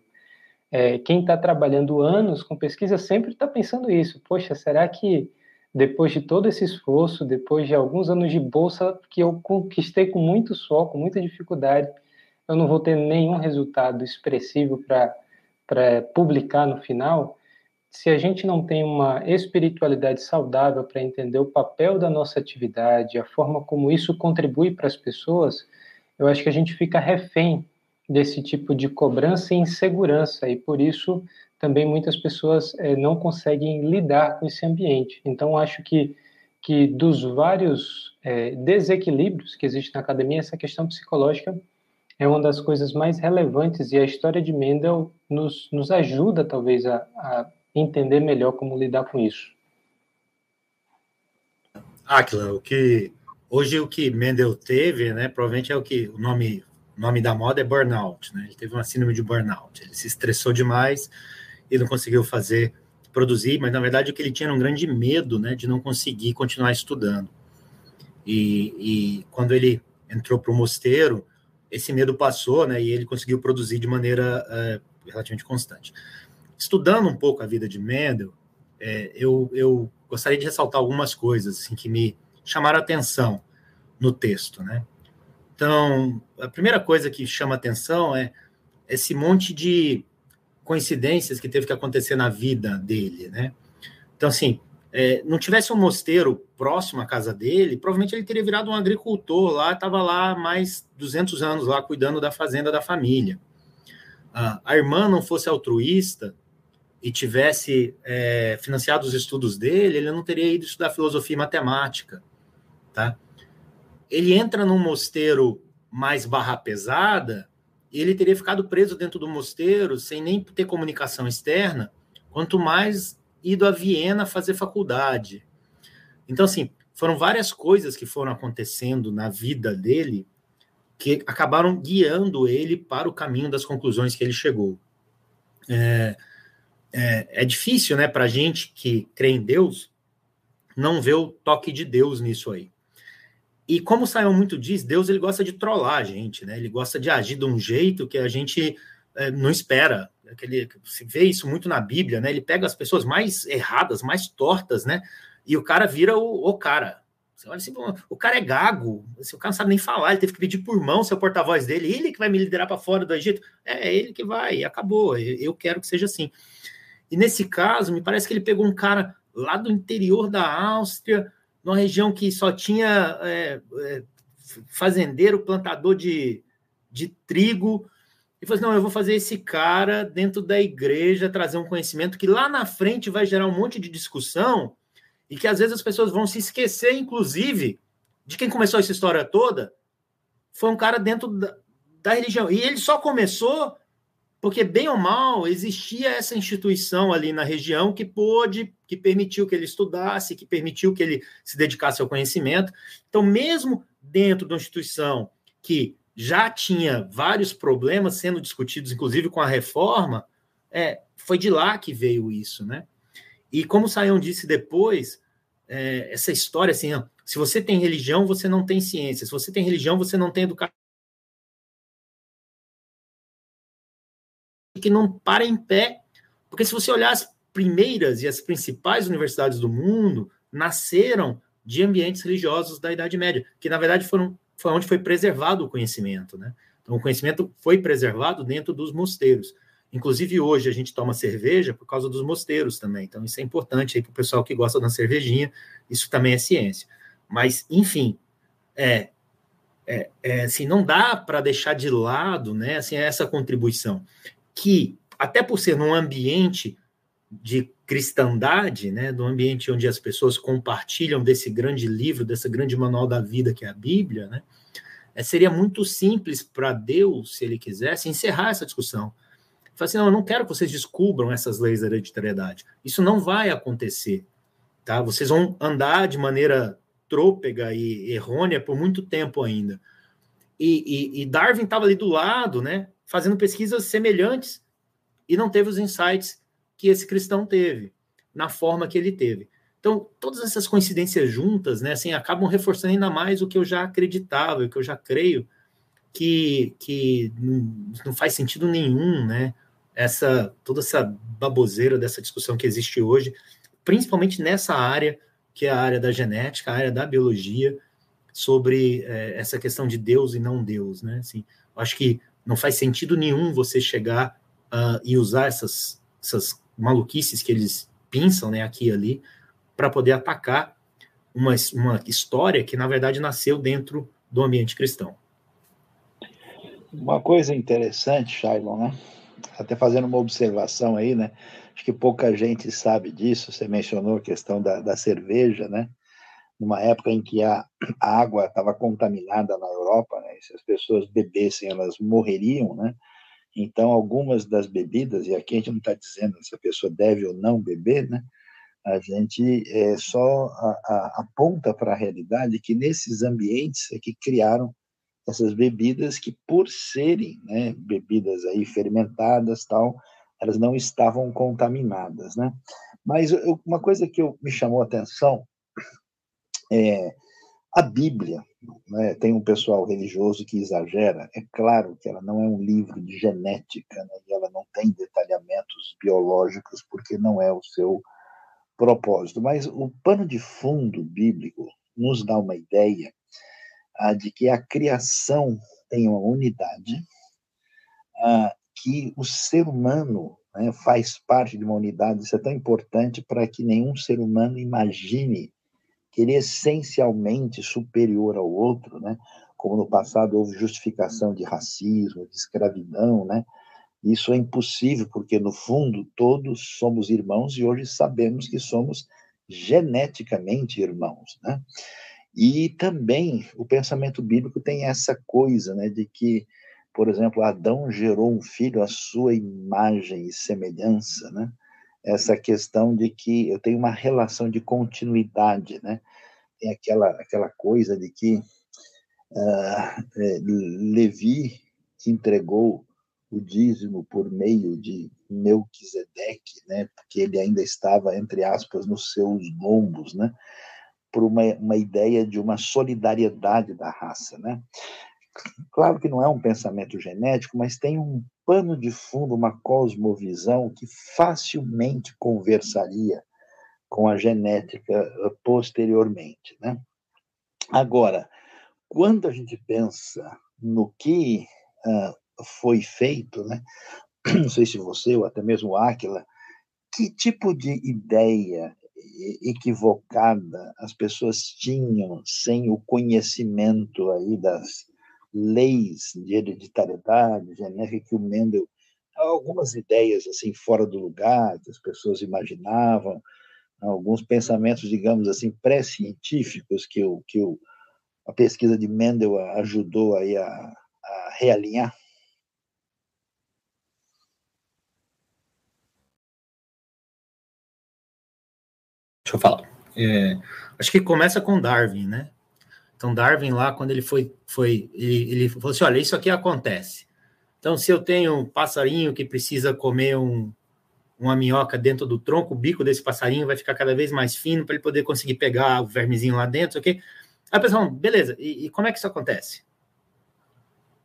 [SPEAKER 2] é, quem está trabalhando anos com pesquisa sempre está pensando isso. Poxa, será que depois de todo esse esforço, depois de alguns anos de bolsa que eu conquistei com muito suor, com muita dificuldade, eu não vou ter nenhum resultado expressivo para publicar no final? Se a gente não tem uma espiritualidade saudável para entender o papel da nossa atividade, a forma como isso contribui para as pessoas, eu acho que a gente fica refém desse tipo de cobrança e insegurança, e por isso também muitas pessoas é, não conseguem lidar com esse ambiente. Então, acho que, que dos vários é, desequilíbrios que existem na academia, essa questão psicológica é uma das coisas mais relevantes, e a história de Mendel nos, nos ajuda, talvez, a, a entender melhor como lidar com isso.
[SPEAKER 3] Aquila, o que hoje o que Mendel teve, né, provavelmente é o que o nome nome da moda é burnout, né? Ele teve uma síndrome de burnout. Ele se estressou demais e não conseguiu fazer, produzir, mas na verdade o que ele tinha era um grande medo, né, de não conseguir continuar estudando. E, e quando ele entrou para o mosteiro, esse medo passou, né, e ele conseguiu produzir de maneira é, relativamente constante. Estudando um pouco a vida de Mendel, é, eu, eu gostaria de ressaltar algumas coisas assim, que me chamaram atenção no texto, né? Então, a primeira coisa que chama atenção é esse monte de coincidências que teve que acontecer na vida dele, né? Então, assim, é, não tivesse um mosteiro próximo à casa dele, provavelmente ele teria virado um agricultor lá, estava lá mais 200 anos lá cuidando da fazenda da família. Ah, a irmã não fosse altruísta, e tivesse é, financiado os estudos dele, ele não teria ido estudar filosofia e matemática, tá? Ele entra num mosteiro mais barra pesada, ele teria ficado preso dentro do mosteiro sem nem ter comunicação externa, quanto mais ido a Viena fazer faculdade. Então, assim, foram várias coisas que foram acontecendo na vida dele que acabaram guiando ele para o caminho das conclusões que ele chegou. É, é, é difícil, né, para gente que crê em Deus, não ver o toque de Deus nisso aí. E como o Simon muito diz, Deus ele gosta de trollar a gente, né? Ele gosta de agir de um jeito que a gente é, não espera. Aquele, se vê isso muito na Bíblia, né? Ele pega as pessoas mais erradas, mais tortas, né? E o cara vira o, o cara. Você olha assim, o cara é gago, o cara não sabe nem falar, ele teve que pedir por mão ser porta-voz dele, ele que vai me liderar para fora do Egito. É, é ele que vai, acabou. Eu quero que seja assim. E nesse caso, me parece que ele pegou um cara lá do interior da Áustria, numa região que só tinha é, é, fazendeiro, plantador de, de trigo, e falou assim, não, eu vou fazer esse cara dentro da igreja trazer um conhecimento que lá na frente vai gerar um monte de discussão e que às vezes as pessoas vão se esquecer, inclusive, de quem começou essa história toda, foi um cara dentro da, da religião. E ele só começou porque, bem ou mal, existia essa instituição ali na região que pôde, que permitiu que ele estudasse, que permitiu que ele se dedicasse ao conhecimento. Então, mesmo dentro de uma instituição que já tinha vários problemas sendo discutidos, inclusive com a reforma, é, foi de lá que veio isso, né? E como o Sayão disse depois, é, essa história assim, se você tem religião, você não tem ciência. Se você tem religião, você não tem educação que não para em pé. Porque se você olhar as primeiras e as principais universidades do mundo, nasceram de ambientes religiosos da Idade Média, que na verdade foram foi onde foi preservado o conhecimento, né? Então o conhecimento foi preservado dentro dos mosteiros. Inclusive hoje a gente toma cerveja por causa dos mosteiros também. Então isso é importante aí para o pessoal que gosta da cervejinha. Isso também é ciência. Mas enfim, é, é, é assim não dá para deixar de lado, né? Assim essa contribuição que, até por ser num ambiente de cristandade, né, do ambiente onde as pessoas compartilham desse grande livro, desse grande manual da vida que é a Bíblia, né, é, seria muito simples para Deus, se ele quisesse, encerrar essa discussão. Falar assim, não, eu não quero que vocês descubram essas leis da hereditariedade. Isso não vai acontecer. Tá? Vocês vão andar de maneira trôpega e errônea por muito tempo ainda. E, e, e Darwin estava ali do lado, né? fazendo pesquisas semelhantes e não teve os insights que esse cristão teve, na forma que ele teve. Então, todas essas coincidências juntas, né, assim, acabam reforçando ainda mais o que eu já acreditava, o que eu já creio, que, que não, faz sentido nenhum, né, essa, toda essa baboseira dessa discussão que existe hoje, principalmente nessa área, que é a área da genética, a área da biologia, sobre é, essa questão de Deus e não Deus, né, assim, acho que não faz sentido nenhum você chegar uh, e usar essas, essas maluquices que eles pensam né, aqui e ali para poder atacar uma, uma história que, na verdade, nasceu dentro do ambiente cristão.
[SPEAKER 1] Uma coisa interessante, Shailon, né? Até fazendo uma observação aí, né? Acho que pouca gente sabe disso. Você mencionou a questão da, da cerveja, né? numa época em que a, a água estava contaminada na Europa, né? se as pessoas bebessem, elas morreriam, né? Então, algumas das bebidas, e aqui a gente não está dizendo se a pessoa deve ou não beber, né? A gente é, só a, a, aponta para a realidade que nesses ambientes é que criaram essas bebidas que, por serem né, bebidas aí fermentadas tal, elas não estavam contaminadas, né? Mas eu, uma coisa que eu, me chamou a atenção é, a Bíblia, né, tem um pessoal religioso que exagera, é claro que ela não é um livro de genética, né, e ela não tem detalhamentos biológicos, porque não é o seu propósito, mas o pano de fundo bíblico nos dá uma ideia ah, de que a criação tem uma unidade, ah, que o ser humano né, faz parte de uma unidade, isso é tão importante para que nenhum ser humano imagine que é essencialmente superior ao outro, né? Como no passado houve justificação de racismo, de escravidão, né? Isso é impossível, porque no fundo todos somos irmãos e hoje sabemos que somos geneticamente irmãos, né? E também o pensamento bíblico tem essa coisa, né, de que, por exemplo, Adão gerou um filho à sua imagem e semelhança, né? Essa questão de que eu tenho uma relação de continuidade, né? Tem aquela aquela coisa de que uh, Levi entregou o dízimo por meio de Melquisedeque, né, porque ele ainda estava, entre aspas, nos seus lombos, né, por uma, uma ideia de uma solidariedade da raça. Né. Claro que não é um pensamento genético, mas tem um pano de fundo, uma cosmovisão que facilmente conversaria com a genética eh, posteriormente. Né. Agora, quando a gente pensa no que uh, foi feito, né? não sei se você ou até mesmo Áquila, que tipo de ideia equivocada as pessoas tinham sem o conhecimento aí das leis de hereditariedade genética que o Mendel algumas ideias assim fora do lugar que as pessoas imaginavam alguns pensamentos digamos assim pré-científicos que o que o, a pesquisa de Mendel ajudou aí a, a realinhar
[SPEAKER 3] Deixa eu falar. É, acho que começa com Darwin, né? Então, Darwin lá, quando ele foi, foi ele, ele falou assim, olha, isso aqui acontece. Então, se eu tenho um passarinho que precisa comer um, uma minhoca dentro do tronco, o bico desse passarinho vai ficar cada vez mais fino para ele poder conseguir pegar o vermezinho lá dentro, ok? Aí a pessoa, beleza, e, e, como é que isso acontece?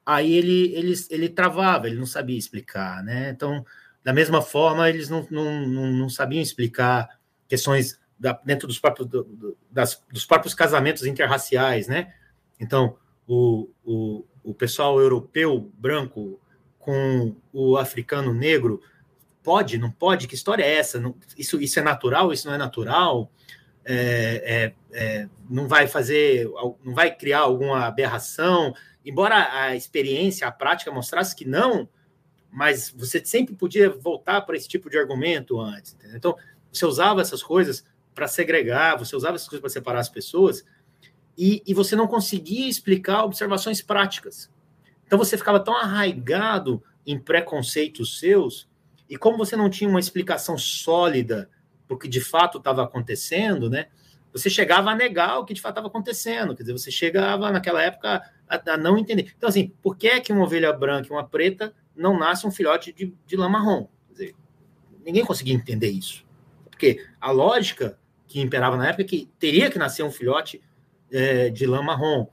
[SPEAKER 3] Aí ele, ele, ele travava, ele não sabia explicar, né? Então, da mesma forma, eles não, não, não, não sabiam explicar questões da, dentro dos próprios, do, das, dos próprios casamentos interraciais, né? Então, o, o, o pessoal europeu branco com o africano negro pode, não pode? Que história é essa? Não, isso, isso é natural? Isso não é natural? É, é, é, não vai fazer, não vai criar alguma aberração? Embora a experiência, a prática mostrasse que não, mas você sempre podia voltar para esse tipo de argumento antes. Entendeu? Então, você usava essas coisas para segregar, você usava essas coisas para separar as pessoas, e, e você não conseguia explicar observações práticas. Então você ficava tão arraigado em preconceitos seus, e como você não tinha uma explicação sólida porque de fato estava acontecendo, né? Você chegava a negar o que de fato estava acontecendo. Quer dizer, você chegava naquela época a, a, não entender. Então, assim, por que é que uma ovelha branca e uma preta não nasce um filhote de, de lã marrom? Quer dizer, ninguém conseguia entender isso. Porque a lógica que imperava na época, que teria que nascer um filhote é, de lã marrom.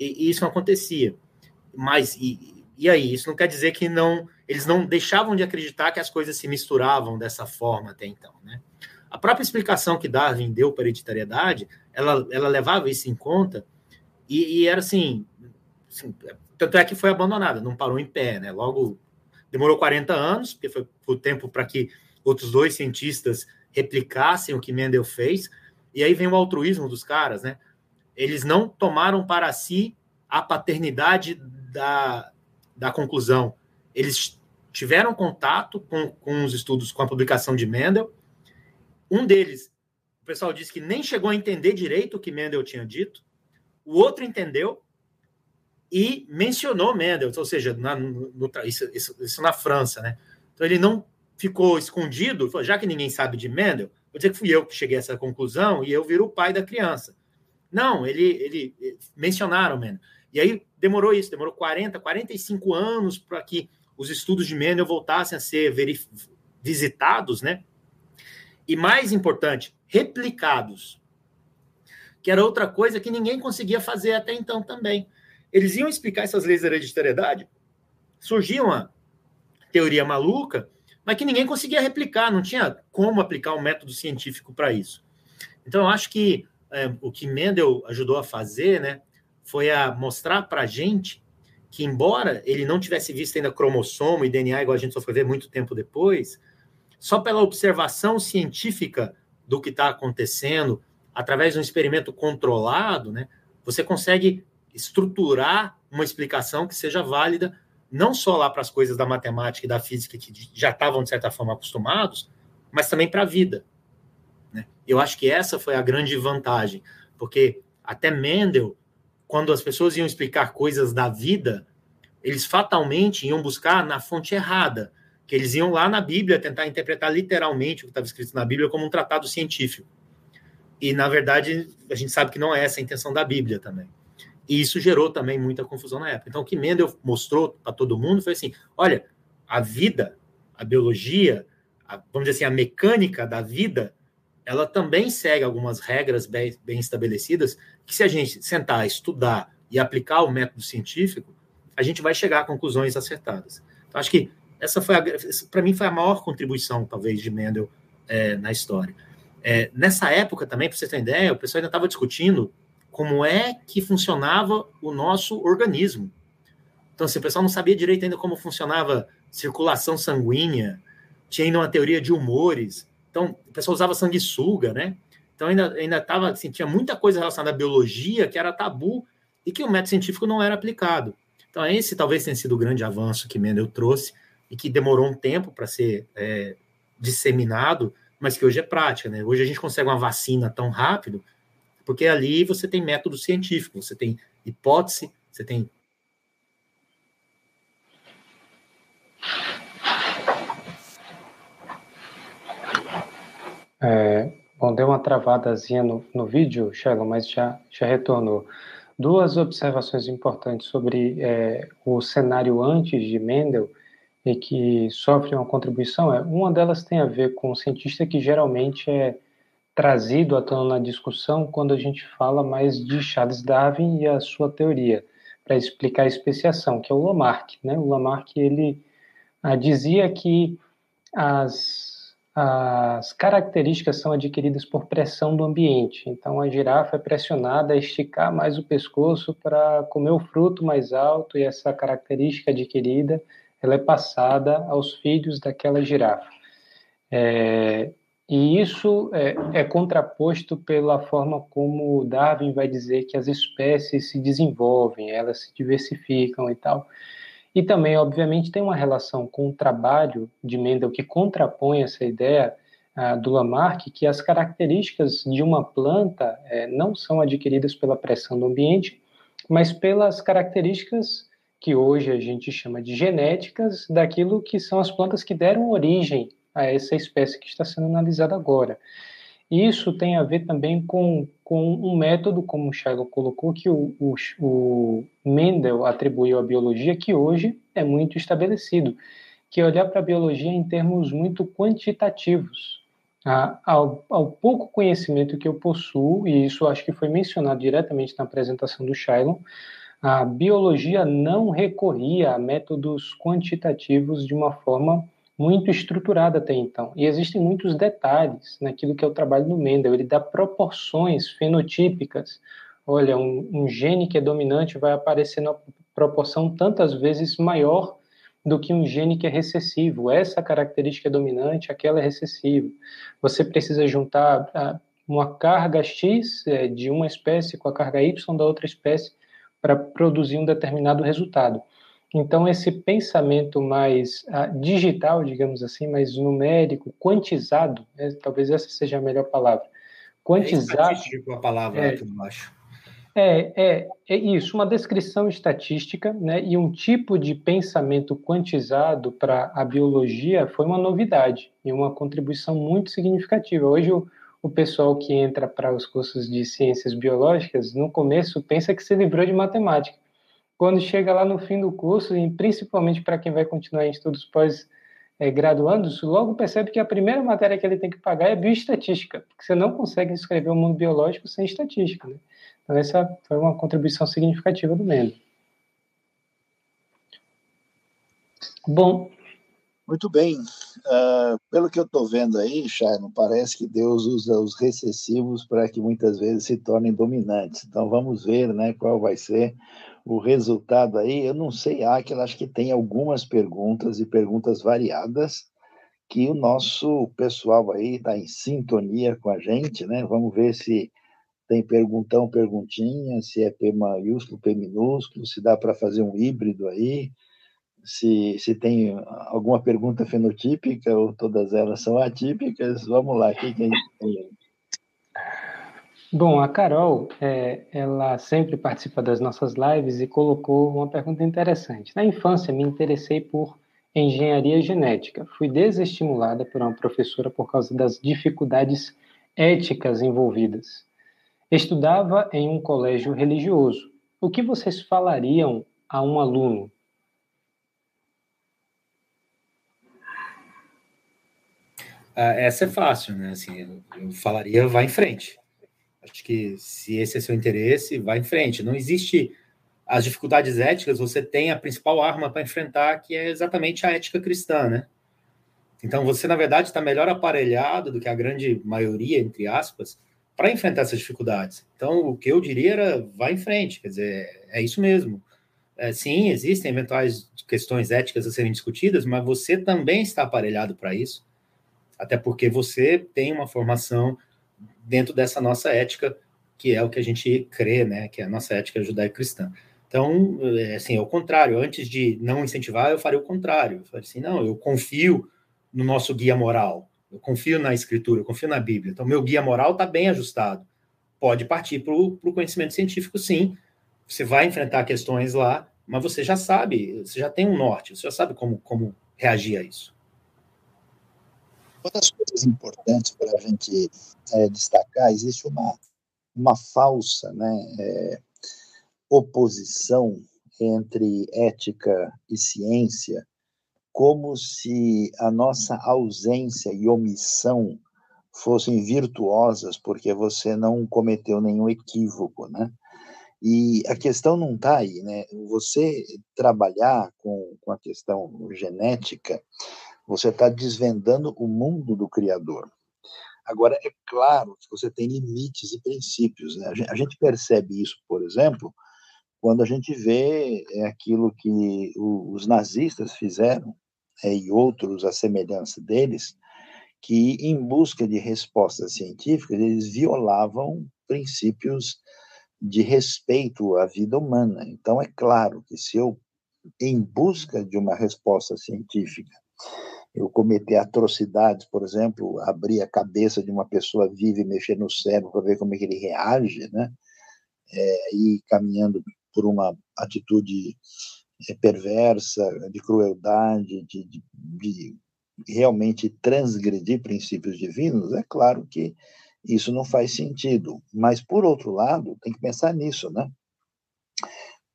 [SPEAKER 3] E, e, isso não acontecia. Mas, e, e aí? Isso não quer dizer que não eles não deixavam de acreditar que as coisas se misturavam dessa forma até então. Né? A própria explicação que Darwin deu para a hereditariedade, ela, ela levava isso em conta e, e era assim, assim, tanto é que foi abandonada, não parou em pé, né? Logo demorou 40 anos, porque foi o tempo para que outros dois cientistas replicassem o que Mendel fez. E aí vem o altruísmo dos caras, né? Eles não tomaram para si a paternidade da, da conclusão. Eles tiveram contato com, com os estudos, com a publicação de Mendel. Um deles, o pessoal disse que nem chegou a entender direito o que Mendel tinha dito. O outro entendeu e mencionou Mendel, ou seja, na, no, isso, isso, isso na França, né? Então ele não ficou escondido, já que ninguém sabe de Mendel, vou dizer que fui eu que cheguei a essa conclusão e eu viro o pai da criança. Não, ele, ele, ele mencionaram Mendel. E aí demorou isso, demorou 40, 45 anos para que os estudos de Mendel voltassem a ser visitados, né? E mais importante, replicados. Que era outra coisa que ninguém conseguia fazer até então também. Eles iam explicar essas leis da hereditariedade, surgia uma teoria maluca mas que ninguém conseguia replicar, não tinha como aplicar um método científico para isso. Então, eu acho que é, o que Mendel ajudou a fazer, né, foi a mostrar para a gente que, embora ele não tivesse visto ainda cromossomo e DNA, igual a gente só foi ver muito tempo depois, só pela observação científica do que está acontecendo, através de um experimento controlado, né, você consegue estruturar uma explicação que seja válida não só lá para as coisas da matemática e da física que já estavam, de certa forma, acostumados, mas também para a vida. Né? Eu acho que essa foi a grande vantagem, porque até Mendel, quando as pessoas iam explicar coisas da vida, eles fatalmente iam buscar na fonte errada, que eles iam lá na Bíblia tentar interpretar literalmente o que estava escrito na Bíblia como um tratado científico. E, na verdade, a gente sabe que não é essa a intenção da Bíblia também. E isso gerou também muita confusão na época. Então, o que Mendel mostrou para todo mundo foi assim: olha, a vida, a biologia, a, vamos dizer assim, a mecânica da vida, ela também segue algumas regras bem, bem estabelecidas, que se a gente sentar, estudar e aplicar o método científico, a gente vai chegar a conclusões acertadas. Então, acho que essa foi, para mim, foi a maior contribuição, talvez, de Mendel é, na história. É, nessa época também, para você ter ideia, o pessoal ainda estava discutindo como é que funcionava o nosso organismo. Então, assim, o pessoal não sabia direito ainda como funcionava circulação sanguínea, tinha ainda uma teoria de humores. Então, o pessoal usava sanguessuga, né? Então, ainda ainda estava, assim, tinha muita coisa relacionada à biologia que era tabu e que o método científico não era aplicado. Então, esse talvez tenha sido o grande avanço que Mendel trouxe e que demorou um tempo para ser é, disseminado, mas que hoje é prática, né? Hoje a gente consegue uma vacina tão rápido porque ali você tem método científico, você tem hipótese, você tem.
[SPEAKER 2] É, bom, deu uma travadazinha no, no vídeo, Shalom, mas já, já retornou. Duas observações importantes sobre é, o cenário antes de Mendel e que sofre uma contribuição. É, uma delas tem a ver com o cientista que geralmente é trazido à tona na discussão quando a gente fala mais de Charles Darwin e a sua teoria para explicar a especiação, que é o Lamarck. Né? O Lamarck ele ah, dizia que as, as características são adquiridas por pressão do ambiente. Então a girafa é pressionada a esticar mais o pescoço para comer o fruto mais alto e essa característica adquirida ela é passada aos filhos daquela girafa. É, e isso é, é, contraposto pela forma como Darwin vai dizer que as espécies se desenvolvem, elas se diversificam e tal. E também, obviamente, tem uma relação com o trabalho de Mendel que contrapõe essa ideia ah, do Lamarck, que as características de uma planta é, não são adquiridas pela pressão do ambiente, mas pelas características que hoje a gente chama de genéticas daquilo que são as plantas que deram origem a essa espécie que está sendo analisada agora. Isso tem a ver também com, com um método, como o Shago colocou, que o, o, o Mendel atribuiu à biologia, que hoje é muito estabelecido, que é olhar para a biologia em termos muito quantitativos. Ah, ao, ao, pouco conhecimento que eu possuo, e isso acho que foi mencionado diretamente na apresentação do Shailon, a biologia não recorria a métodos quantitativos de uma forma muito estruturada até então. E existem muitos detalhes naquilo que é o trabalho do Mendel. Ele dá proporções fenotípicas. Olha, um, um gene que é dominante vai aparecer na proporção tantas vezes maior do que um gene que é recessivo. Essa característica é dominante, aquela é recessiva. Você precisa juntar uma carga X é, de uma espécie com a carga Y da outra espécie para produzir um determinado resultado. Então, esse pensamento mais uh, digital, digamos assim, mais numérico, quantizado, né, talvez essa seja a melhor palavra.
[SPEAKER 3] Quantizado. É a palavra é, que eu acho.
[SPEAKER 2] É, é, é isso, uma descrição estatística né, e um tipo de pensamento quantizado para a biologia foi uma novidade e uma contribuição muito significativa. Hoje, o, o pessoal que entra para os cursos de ciências biológicas, no começo, pensa que se livrou de matemática quando chega lá no fim do curso, e principalmente para quem vai continuar em estudos pós-graduandos, logo percebe que a primeira matéria que ele tem que pagar é bioestatística, porque você não consegue descrever o mundo biológico sem estatística. Né? Então, essa foi uma contribuição significativa do Mendo. Bom.
[SPEAKER 1] Muito bem. Uh, pelo que eu estou vendo aí, Sharon, parece que Deus usa os recessivos para que muitas vezes se tornem dominantes. Então, vamos ver né, qual vai ser o resultado aí, eu não sei, Aquila, acho que tem algumas perguntas e perguntas variadas que o nosso pessoal aí está em sintonia com a gente, né? Vamos ver se tem perguntão, perguntinha, se é P maiúsculo, P minúsculo, se dá para fazer um híbrido aí. Se, se tem alguma pergunta fenotípica ou todas elas são atípicas. Vamos lá, quem tem?
[SPEAKER 2] Bom, a Carol, é, ela sempre participa das nossas lives e colocou uma pergunta interessante. Na infância, me interessei por engenharia genética. Fui desestimulada por uma professora por causa das dificuldades éticas envolvidas. Estudava em um colégio religioso. O que vocês falariam a um aluno?
[SPEAKER 3] Ah, essa é fácil, né? Assim, eu falaria, vá em frente. Acho que se esse é seu interesse, vá em frente. Não existe as dificuldades éticas, você tem a principal arma para enfrentar, que é exatamente a ética cristã, né? Então você, na verdade, está melhor aparelhado do que a grande maioria, entre aspas, para enfrentar essas dificuldades. Então, o que eu diria era vá em frente, quer dizer, é isso mesmo. É, sim, existem eventuais questões éticas a serem discutidas, mas você também está aparelhado para isso, até porque você tem uma formação dentro dessa nossa ética, que é o que a gente crê, né, que é a nossa ética judaico-cristã. Então, é, assim, ao contrário, antes de não incentivar, eu faria o contrário. Eu faria assim, não, eu confio no nosso guia moral, eu confio na escritura, eu confio na Bíblia. Então, meu guia moral está bem ajustado. Pode partir para o conhecimento científico, sim. Você vai enfrentar questões lá, mas você já sabe, você já tem um norte, você já sabe como, como reagir a isso.
[SPEAKER 1] Uma das coisas importantes para a gente é, destacar, existe uma, uma falsa né, é, oposição entre ética e ciência, como se a nossa ausência e omissão fossem virtuosas porque você não cometeu nenhum equívoco, né? E a questão não está aí, né? Você trabalhar com, com a questão genética você está desvendando o mundo do Criador. Agora, é claro que você tem limites e princípios. Né? A gente percebe isso, por exemplo, quando a gente vê é, aquilo que os nazistas fizeram, é, e outros à semelhança deles, que, em busca de respostas científicas, eles violavam princípios de respeito à vida humana. Então, é claro que se eu, em busca de uma resposta científica, eu cometer atrocidades, por exemplo, abrir a cabeça de uma pessoa viva e mexer no cérebro para ver como é que ele reage, né? É, e caminhando por uma atitude é, perversa, de crueldade, de, de, de realmente transgredir princípios divinos, é claro que isso não faz sentido. Mas, por outro lado, tem que pensar nisso, né?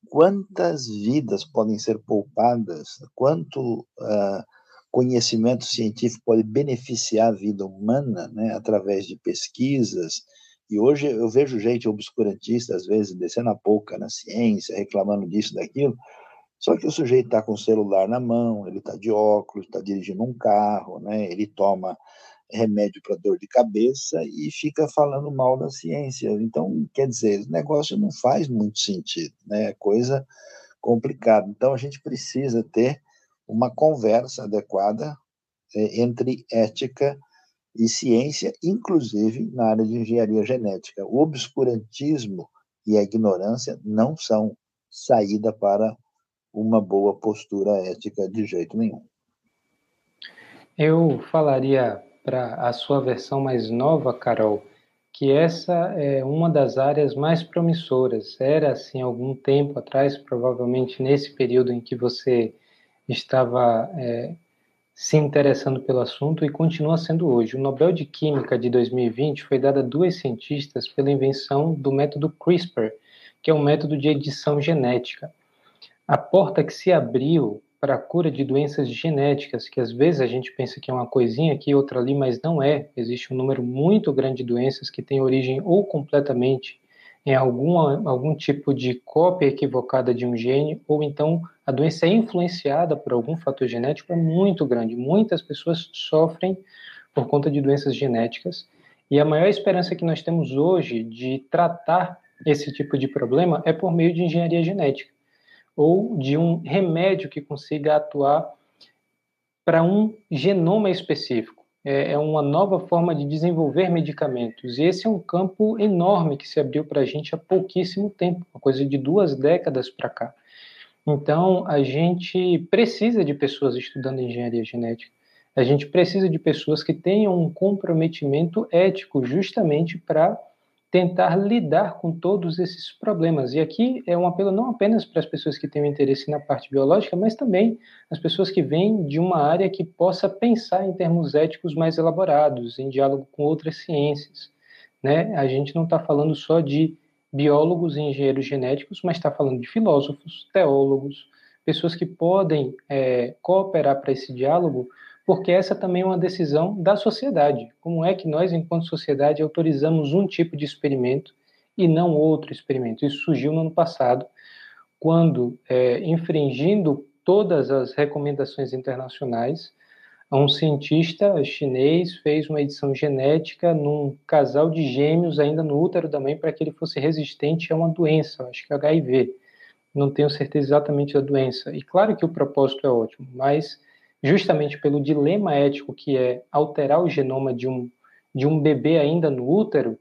[SPEAKER 1] Quantas vidas podem ser poupadas? Quanto uh, conhecimento científico pode beneficiar a vida humana, né, através de pesquisas. E hoje eu vejo gente obscurantista, às vezes, descendo a boca na ciência, reclamando disso, daquilo, só que o sujeito está com o celular na mão, ele está de óculos, está dirigindo um carro, né, ele toma remédio para dor de cabeça e fica falando mal da ciência. Então, quer dizer, o negócio não faz muito sentido, né? É coisa complicada. Então, a gente precisa ter uma conversa adequada é, entre ética e ciência, inclusive na área de engenharia genética. O obscurantismo e a ignorância não são saída para uma boa postura ética de jeito nenhum.
[SPEAKER 2] Eu falaria para a sua versão mais nova, Carol, que essa é uma das áreas mais promissoras. Era assim algum tempo atrás, provavelmente nesse período em que você estava é, se interessando pelo assunto e continua sendo hoje. O Nobel de Química de 2020 foi dado a duas cientistas pela invenção do método CRISPR, que é um método de edição genética. A porta que se abriu para a cura de doenças genéticas, que às vezes a gente pensa que é uma coisinha aqui, outra ali, mas não é. Existe um número muito grande de doenças que têm origem ou completamente em alguma, algum tipo de cópia equivocada de um gene, ou então a doença é influenciada por algum fator genético, é muito grande. Muitas pessoas sofrem por conta de doenças genéticas, e a maior esperança que nós temos hoje de tratar esse tipo de problema é por meio de engenharia genética, ou de um remédio que consiga atuar para um genoma específico é, é uma nova forma de desenvolver medicamentos. E esse é um campo enorme que se abriu para a gente há pouquíssimo tempo, uma coisa de duas décadas para cá. Então, a gente precisa de pessoas estudando engenharia genética. A gente precisa de pessoas que tenham um comprometimento ético justamente para tentar lidar com todos esses problemas. E aqui é um apelo não apenas para as pessoas que têm interesse na parte biológica, mas também as pessoas que vêm de uma área que possa pensar em termos éticos mais elaborados, em diálogo com outras ciências. Né? A gente não está falando só de biólogos e engenheiros genéticos, mas está falando de filósofos, teólogos, pessoas que podem é, cooperar para esse diálogo, porque essa também é uma decisão da sociedade. Como é que nós, enquanto sociedade, autorizamos um tipo de experimento e não outro experimento? Isso surgiu no ano passado, quando, é, infringindo todas as recomendações internacionais, um cientista chinês fez uma edição genética num casal de gêmeos ainda no útero da mãe para que ele fosse resistente a uma doença, acho que HIV. Não tenho certeza exatamente da doença. E claro que o propósito é ótimo, mas justamente pelo dilema ético que é alterar o genoma de um de um bebê ainda no útero,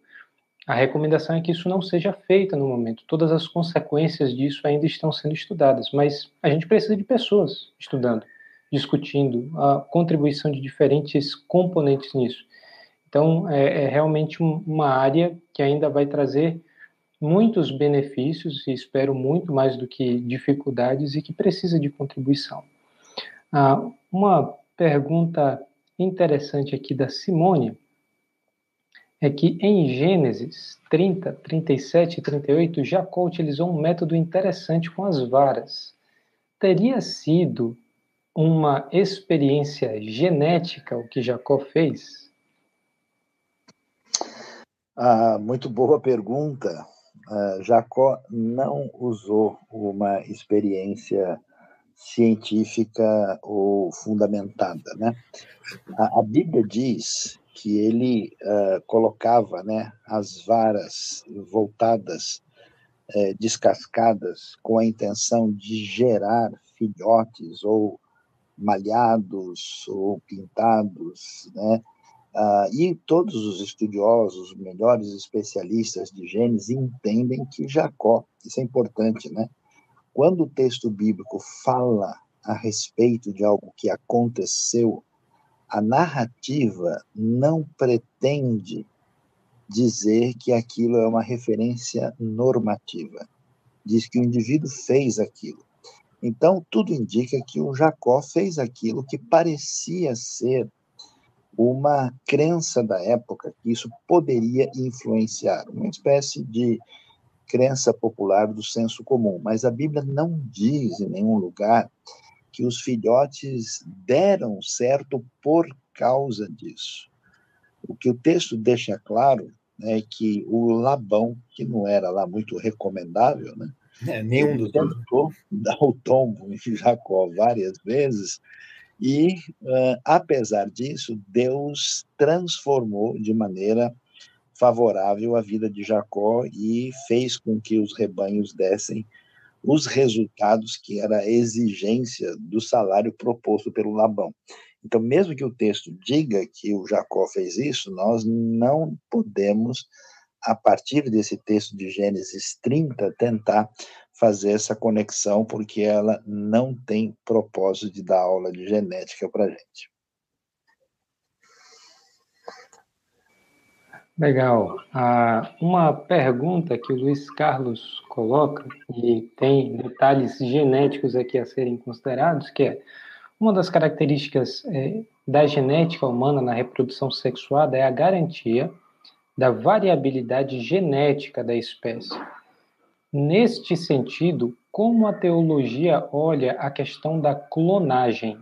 [SPEAKER 2] a recomendação é que isso não seja feito no momento. Todas as consequências disso ainda estão sendo estudadas, mas a gente precisa de pessoas estudando discutindo a contribuição de diferentes componentes nisso. Então, é, é realmente um, uma área que ainda vai trazer muitos benefícios e espero muito mais do que dificuldades e que precisa de contribuição. Ah, uma pergunta interessante aqui da Simone é que em Gênesis 30, 37 e 38, Jacó utilizou um método interessante com as varas. Teria sido uma experiência genética o que Jacó fez?
[SPEAKER 1] Ah, muito boa pergunta. Ah, Jacó não usou uma experiência científica ou fundamentada, né? A, a Bíblia diz que ele uh, colocava, né, as varas voltadas, eh, descascadas, com a intenção de gerar filhotes ou malhados ou pintados, né? Ah, e todos os estudiosos, os melhores especialistas de genes entendem que Jacó, isso é importante, né? Quando o texto bíblico fala a respeito de algo que aconteceu, a narrativa não pretende dizer que aquilo é uma referência normativa. Diz que o indivíduo fez aquilo. Então, tudo indica que o Jacó fez aquilo que parecia ser uma crença da época, que isso poderia influenciar, uma espécie de crença popular do senso comum. Mas a Bíblia não diz em nenhum lugar que os filhotes deram certo por causa disso. O que o texto deixa claro é que o Labão, que não era lá muito recomendável, né,
[SPEAKER 3] é, nenhum dos
[SPEAKER 1] tentou dar o tombo em Jacó várias vezes, e, uh, apesar disso, Deus transformou de maneira favorável a vida de Jacó e fez com que os rebanhos dessem os resultados que era a exigência do salário proposto pelo Labão. Então, mesmo que o texto diga que o Jacó fez isso, nós não podemos a partir desse texto de Gênesis 30, tentar fazer essa conexão, porque ela não tem propósito de dar aula de genética para a gente.
[SPEAKER 2] Legal. Ah, uma pergunta que o Luiz Carlos coloca, e tem detalhes genéticos aqui a serem considerados, que é uma das características é, da genética humana na reprodução sexuada é a garantia da variabilidade genética da espécie. Neste sentido, como a teologia olha a questão da clonagem?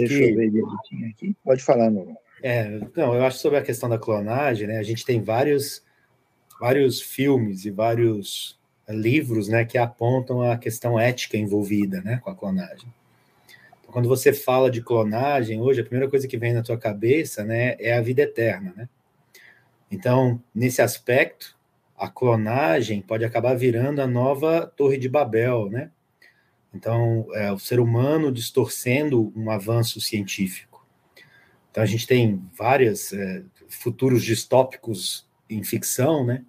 [SPEAKER 1] Deixa eu ver direitinho aqui. Pode falar, não.
[SPEAKER 3] É, não, eu acho sobre a questão da clonagem, né? A gente tem vários, vários filmes e vários livros, né, que apontam a questão ética envolvida, né, com a clonagem quando você fala de clonagem hoje, a primeira coisa que vem na tua cabeça, né, é a vida eterna, né? Então, nesse aspecto, a clonagem pode acabar virando a nova Torre de Babel, né? Então, é, o ser humano distorcendo um avanço científico. Então, a gente tem vários é, futuros distópicos em ficção, né?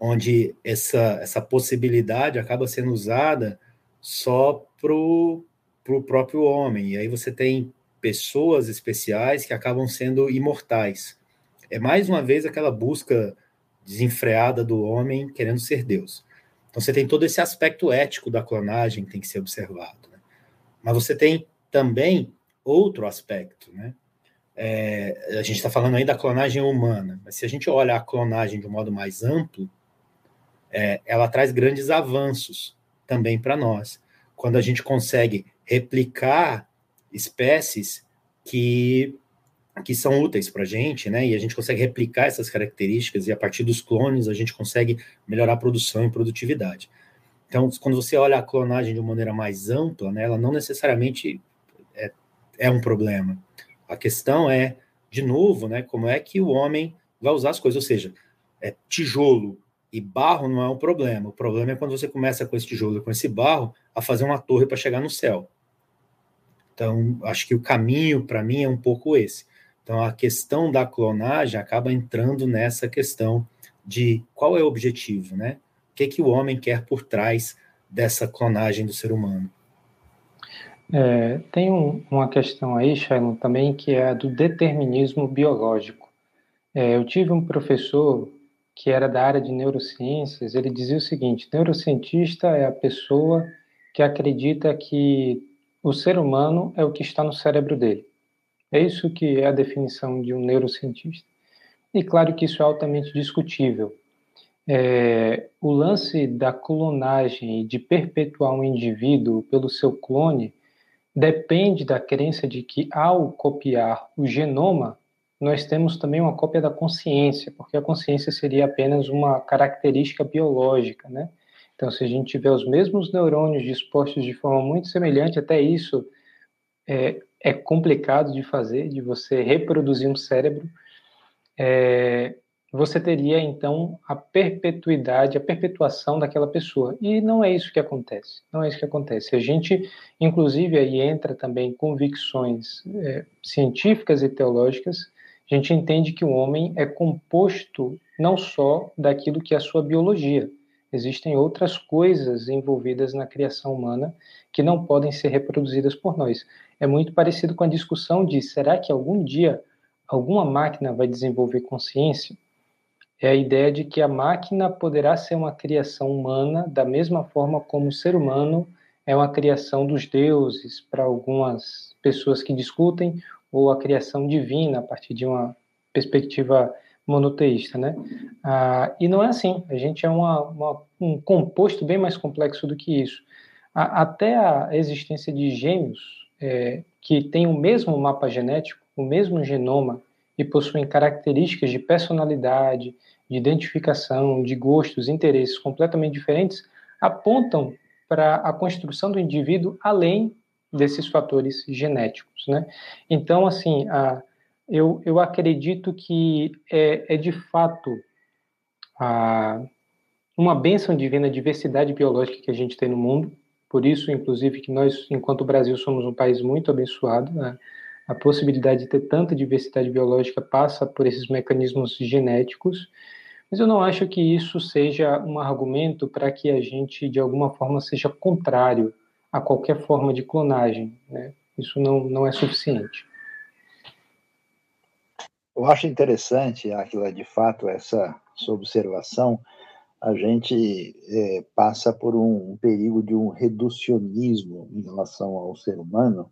[SPEAKER 3] Onde essa, essa possibilidade acaba sendo usada só para o próprio homem. E aí você tem pessoas especiais que acabam sendo imortais. É mais uma vez aquela busca desenfreada do homem querendo ser Deus. Então você tem todo esse aspecto ético da clonagem que tem que ser observado. Né? Mas você tem também outro aspecto, né? É, a gente está falando aí da clonagem humana, mas se a gente olha a clonagem de um modo mais amplo, é, ela traz grandes avanços também para nós. Quando a gente consegue replicar espécies que, que são úteis para a gente, né? E a gente consegue replicar essas características e a partir dos clones a gente consegue melhorar a produção e produtividade. Então, quando você olha a clonagem de uma maneira mais ampla, né, ela não necessariamente é, é um problema. A questão é, de novo, né, como é que o homem vai usar as coisas, ou seja, é, tijolo e barro não é um problema. O problema é quando você começa com esse tijolo com esse barro a fazer uma torre para chegar no céu. Então, acho que o caminho para mim é um pouco esse. Então, a questão da clonagem acaba entrando nessa questão de qual é o objetivo, né? O que, que o homem quer por trás dessa clonagem do ser humano?
[SPEAKER 2] É, tem um, uma questão aí, Shailon, também, que é a do determinismo biológico. É, eu tive um professor que era da área de neurociências, ele dizia o seguinte: neurocientista é a pessoa que acredita que o ser humano é o que está no cérebro dele. É isso que é a definição de um neurocientista. E claro que isso é altamente discutível, é, o lance da clonagem e de perpetuar um indivíduo pelo seu clone depende da crença de que, ao copiar o genoma, nós temos também uma cópia da consciência, porque a consciência seria apenas uma característica biológica, né? Então, se a gente tiver os mesmos neurônios dispostos de forma muito semelhante, até isso é, é complicado de fazer, de você reproduzir um cérebro. É, você teria então a perpetuidade, a perpetuação daquela pessoa. E não é isso que acontece. Não é isso que acontece. A gente, inclusive, aí entra também convicções é, científicas e teológicas. A gente entende que o homem é composto não só daquilo que é a sua biologia. Existem outras coisas envolvidas na criação humana que não podem ser reproduzidas por nós. É muito parecido com a discussão de será que algum dia alguma máquina vai desenvolver consciência? é a ideia de que a máquina poderá ser uma criação humana da mesma forma como o ser humano é uma criação dos deuses para algumas pessoas que discutem ou a criação divina a partir de uma perspectiva monoteísta, né? Ah, e não é assim. A gente é uma, uma, um composto bem mais complexo do que isso. A, até a existência de gêmeos é, que têm o mesmo mapa genético, o mesmo genoma e possuem características de personalidade, de identificação, de gostos, interesses completamente diferentes, apontam para a construção do indivíduo além desses fatores genéticos, né? Então, assim, a, eu, eu acredito que é, é de fato a, uma bênção divina a diversidade biológica que a gente tem no mundo, por isso, inclusive, que nós, enquanto Brasil, somos um país muito abençoado, né? a possibilidade de ter tanta diversidade biológica passa por esses mecanismos genéticos, mas eu não acho que isso seja um argumento para que a gente, de alguma forma, seja contrário a qualquer forma de clonagem. Né? Isso não, não é suficiente.
[SPEAKER 1] Eu acho interessante, Aquila, de fato, essa sua observação. A gente é, passa por um, perigo de um reducionismo em relação ao ser humano,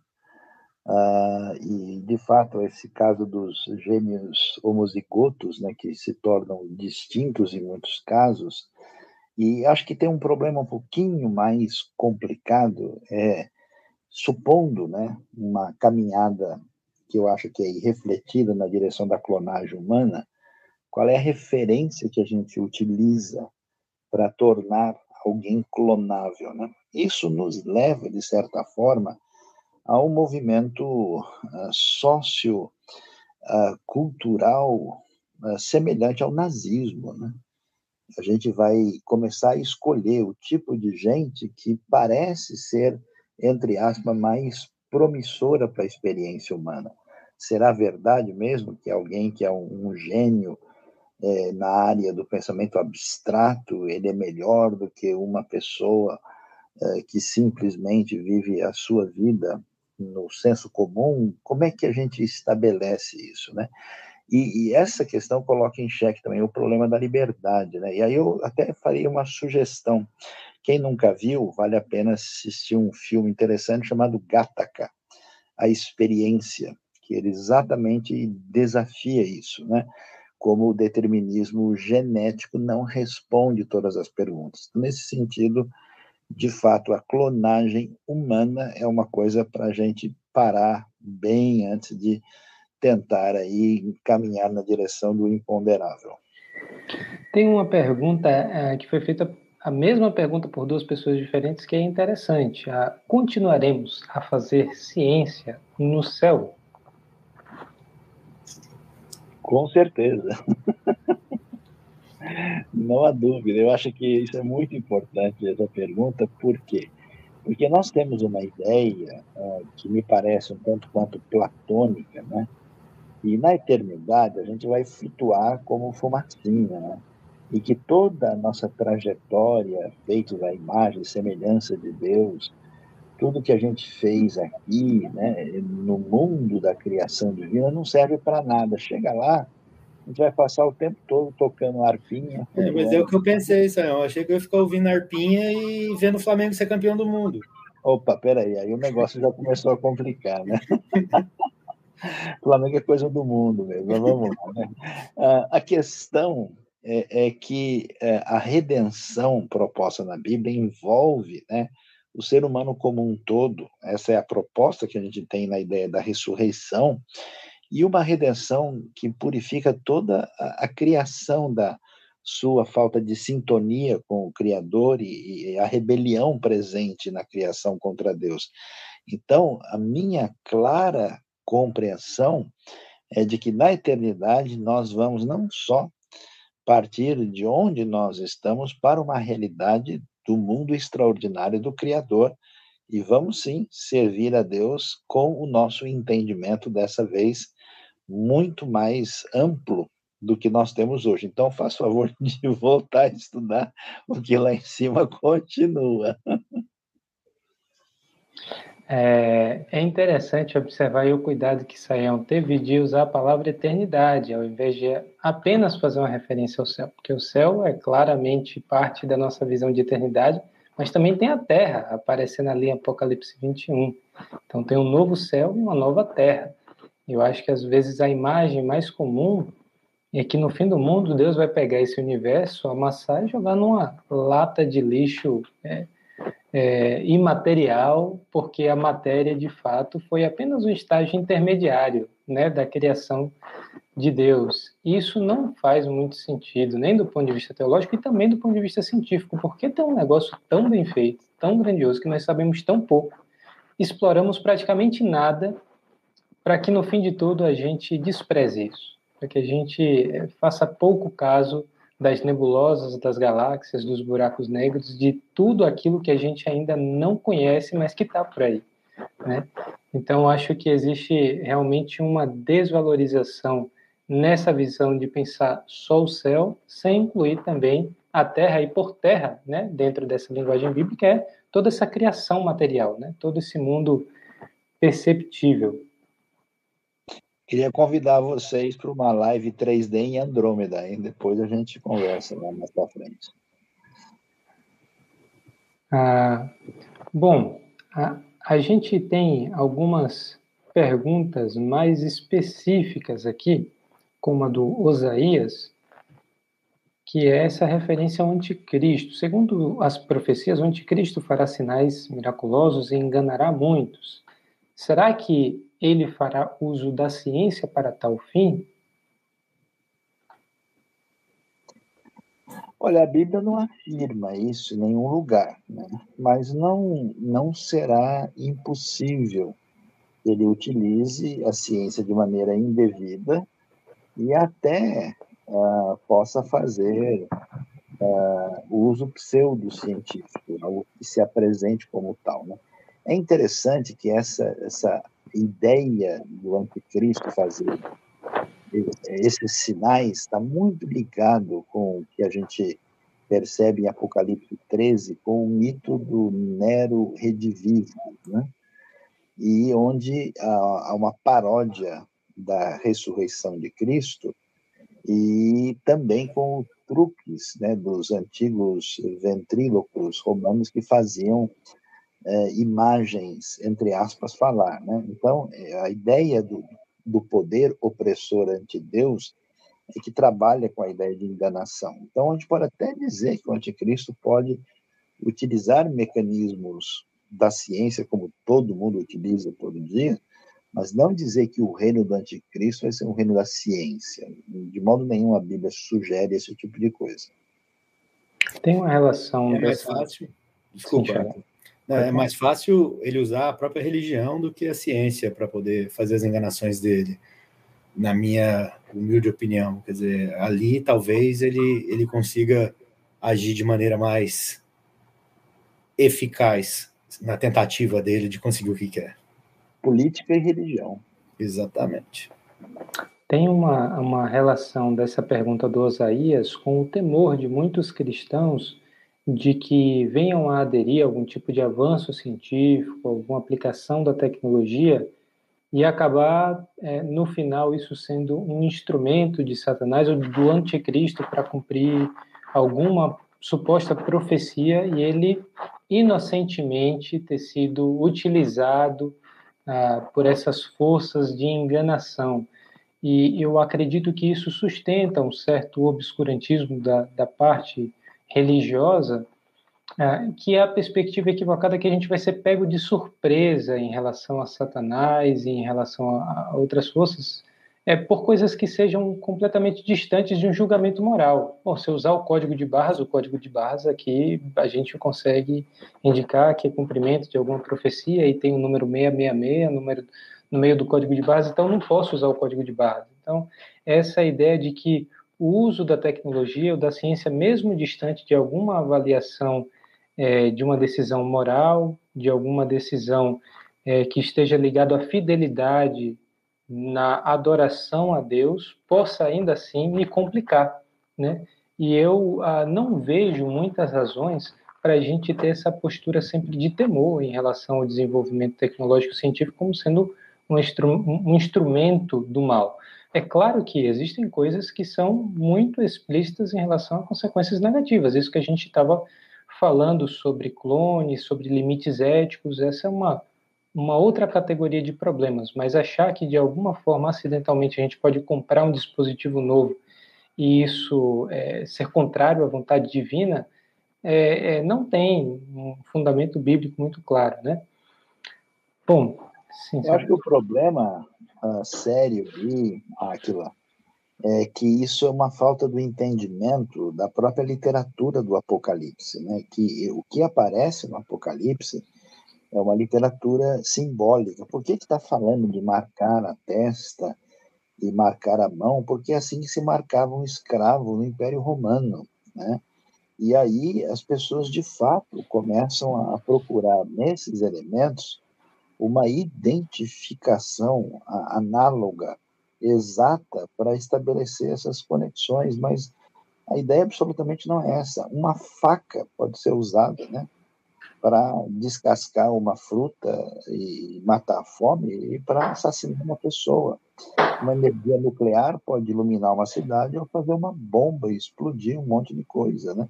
[SPEAKER 1] Uh, e, de fato, esse caso dos gêmeos homozigotos, né, que se tornam distintos em muitos casos, e acho que tem um problema um pouquinho mais complicado, é, supondo né, uma caminhada que eu acho que é refletida na direção da clonagem humana, qual é a referência que a gente utiliza para tornar alguém clonável? Né? Isso nos leva, de certa forma, a um movimento uh, sociocultural uh, uh, semelhante ao nazismo. Né? A gente vai começar a escolher o tipo de gente que parece ser, entre aspas, mais promissora para a experiência humana. Será verdade mesmo que alguém que é um, um gênio é, na área do pensamento abstrato, ele é melhor do que uma pessoa é, que simplesmente vive a sua vida no senso comum? Como é que a gente estabelece isso, né? E, e, essa questão coloca em xeque também o problema da liberdade, né? E aí eu até faria uma sugestão. Quem nunca viu, vale a pena assistir um filme interessante chamado Gattaca, a experiência, que ele exatamente desafia isso, né? Como o determinismo genético não responde todas as perguntas. Nesse sentido, de fato, a clonagem humana é uma coisa para a gente parar bem antes de tentar aí caminhar na direção do imponderável.
[SPEAKER 2] Tem uma pergunta é, que foi feita, a mesma pergunta por duas pessoas diferentes, que é interessante. A, continuaremos a fazer ciência no céu?
[SPEAKER 1] Com certeza. [LAUGHS] Não há dúvida. Eu acho que isso é muito importante, essa pergunta, por quê? Porque nós temos uma ideia uh, que me parece um tanto quanto platônica, né? E na eternidade a gente vai flutuar como fumacinha, né? E que toda a nossa trajetória, feita à imagem e semelhança de Deus, tudo que a gente fez aqui, né, no mundo da criação divina, não serve para nada. Chega lá, a gente vai passar o tempo todo tocando arpinha.
[SPEAKER 3] É, mas é o que eu pensei, Sayão. Eu achei que eu ia ficar ouvindo arpinha e vendo o Flamengo ser campeão do mundo.
[SPEAKER 1] Opa, peraí, aí o negócio já começou a complicar, né? [LAUGHS] Flamengo é coisa do mundo mesmo, vamos lá. Né? a questão é, é que é, a redenção proposta na Bíblia envolve né, o ser humano como um todo. Essa é a proposta que a gente tem na ideia da ressurreição e uma redenção que purifica toda a, a criação da sua falta de sintonia com o Criador e, e a rebelião presente na criação contra Deus. Então, a minha clara compreensão é de que na eternidade nós vamos não só partir de onde nós estamos para uma realidade do mundo extraordinário do Criador e vamos sim servir a Deus com o nosso entendimento dessa vez muito mais amplo do que nós temos hoje. Então, faça favor [LAUGHS] de voltar a estudar o que lá em cima continua.
[SPEAKER 2] É, é interessante observar o cuidado que Saião teve de usar a palavra eternidade, ao invés de apenas fazer uma referência ao céu, porque o céu é claramente parte da nossa visão de eternidade, mas também tem a terra, aparecendo ali em Apocalipse 21. Então, tem um novo céu e uma nova terra. Eu acho que às vezes a imagem mais comum é que no fim do mundo Deus vai pegar esse universo, amassar e jogar numa lata de lixo é, é, imaterial, porque a matéria de fato foi apenas um estágio intermediário né, da criação de Deus. Isso não faz muito sentido, nem do ponto de vista teológico e também do ponto de vista científico, porque tem um negócio tão bem feito, tão grandioso, que nós sabemos tão pouco, exploramos praticamente nada para que no fim de tudo a gente despreze isso, para que a gente eh, faça pouco caso das nebulosas, das galáxias, dos buracos negros, de tudo aquilo que a gente ainda não conhece, mas que está por aí. Né? Então, acho que existe realmente uma desvalorização nessa visão de pensar só o céu, sem incluir também a terra e por terra, né, dentro dessa linguagem bíblica, é toda essa criação material, né, todo esse mundo perceptível.
[SPEAKER 1] Queria convidar vocês para uma live 3D em Andrômeda, depois a gente conversa lá mais para frente.
[SPEAKER 2] Ah, bom, a, a gente tem algumas perguntas mais específicas aqui, como a do Osaías, que é essa referência ao anticristo. Segundo as profecias, o anticristo fará sinais miraculosos e enganará muitos. Será que ele fará uso da ciência para tal fim?
[SPEAKER 1] Olha, a Bíblia não afirma isso em nenhum lugar, né? mas não, não será impossível ele utilize a ciência de maneira indevida e até uh, possa fazer uh, uso pseudocientífico, algo que se apresente como tal. Né? É interessante que essa, essa ideia do anticristo fazer esses sinais está muito ligado com o que a gente percebe em Apocalipse 13, com o mito do Nero redivivo, né? e onde há uma paródia da ressurreição de Cristo e também com truques né, dos antigos ventrílocos romanos que faziam é, imagens, entre aspas, falar. Né? Então, é, a ideia do, do poder opressor ante Deus é que trabalha com a ideia de enganação. Então, a gente pode até dizer que o anticristo pode utilizar mecanismos da ciência, como todo mundo utiliza todo dia, mas não dizer que o reino do anticristo vai ser um reino da ciência. De modo nenhum a Bíblia sugere esse tipo de coisa.
[SPEAKER 2] Tem uma relação.
[SPEAKER 3] É mais fácil. Desculpa. Não, é mais fácil ele usar a própria religião do que a ciência para poder fazer as enganações dele, na minha humilde opinião. Quer dizer, ali talvez ele, ele consiga agir de maneira mais eficaz na tentativa dele de conseguir o que quer
[SPEAKER 1] política e religião.
[SPEAKER 3] Exatamente.
[SPEAKER 2] Tem uma, uma relação dessa pergunta do Osaías com o temor de muitos cristãos de que venham a aderir a algum tipo de avanço científico, alguma aplicação da tecnologia e acabar, é, no final, isso sendo um instrumento de Satanás ou do anticristo para cumprir alguma suposta profecia e ele inocentemente ter sido utilizado ah, por essas forças de enganação. E eu acredito que isso sustenta um certo obscurantismo da, da parte religiosa, ah, que é a perspectiva equivocada que a gente vai ser pego de surpresa em relação a Satanás e em relação a, outras forças é por coisas que sejam completamente distantes de um julgamento moral. Bom, se usar o código de barras, o código de barras aqui a gente consegue indicar que é cumprimento de alguma profecia e tem o número 666 número, no meio do código de barras, então não posso usar o código de barras. Então, essa ideia de que o uso da tecnologia ou da ciência, mesmo distante de alguma avaliação é, de uma decisão moral, de alguma decisão é, que esteja ligado à fidelidade na adoração a Deus possa ainda assim me complicar, né? E eu ah, não vejo muitas razões para a gente ter essa postura sempre de temor em relação ao desenvolvimento tecnológico científico como sendo um, instru um instrumento do mal. É claro que existem coisas que são muito explícitas em relação a consequências negativas. Isso que a gente estava falando sobre clones, sobre limites éticos, essa é uma uma outra categoria de problemas, mas achar que de alguma forma acidentalmente a gente pode comprar um dispositivo novo e isso é, ser contrário à vontade divina é, é, não tem um fundamento bíblico muito claro, né?
[SPEAKER 1] Bom, sim, eu acho que o problema uh, sério e Aquila é que isso é uma falta do entendimento da própria literatura do Apocalipse, né? Que o que aparece no Apocalipse é uma literatura simbólica. Por que está falando de marcar a testa e marcar a mão? Porque é assim se marcava um escravo no Império Romano, né? E aí as pessoas de fato começam a procurar nesses elementos uma identificação análoga, exata, para estabelecer essas conexões, mas a ideia absolutamente não é essa. Uma faca pode ser usada, né? para descascar uma fruta e matar a fome e para assassinar uma pessoa. Uma energia nuclear pode iluminar uma cidade ou fazer uma bomba e explodir um monte de coisa, né?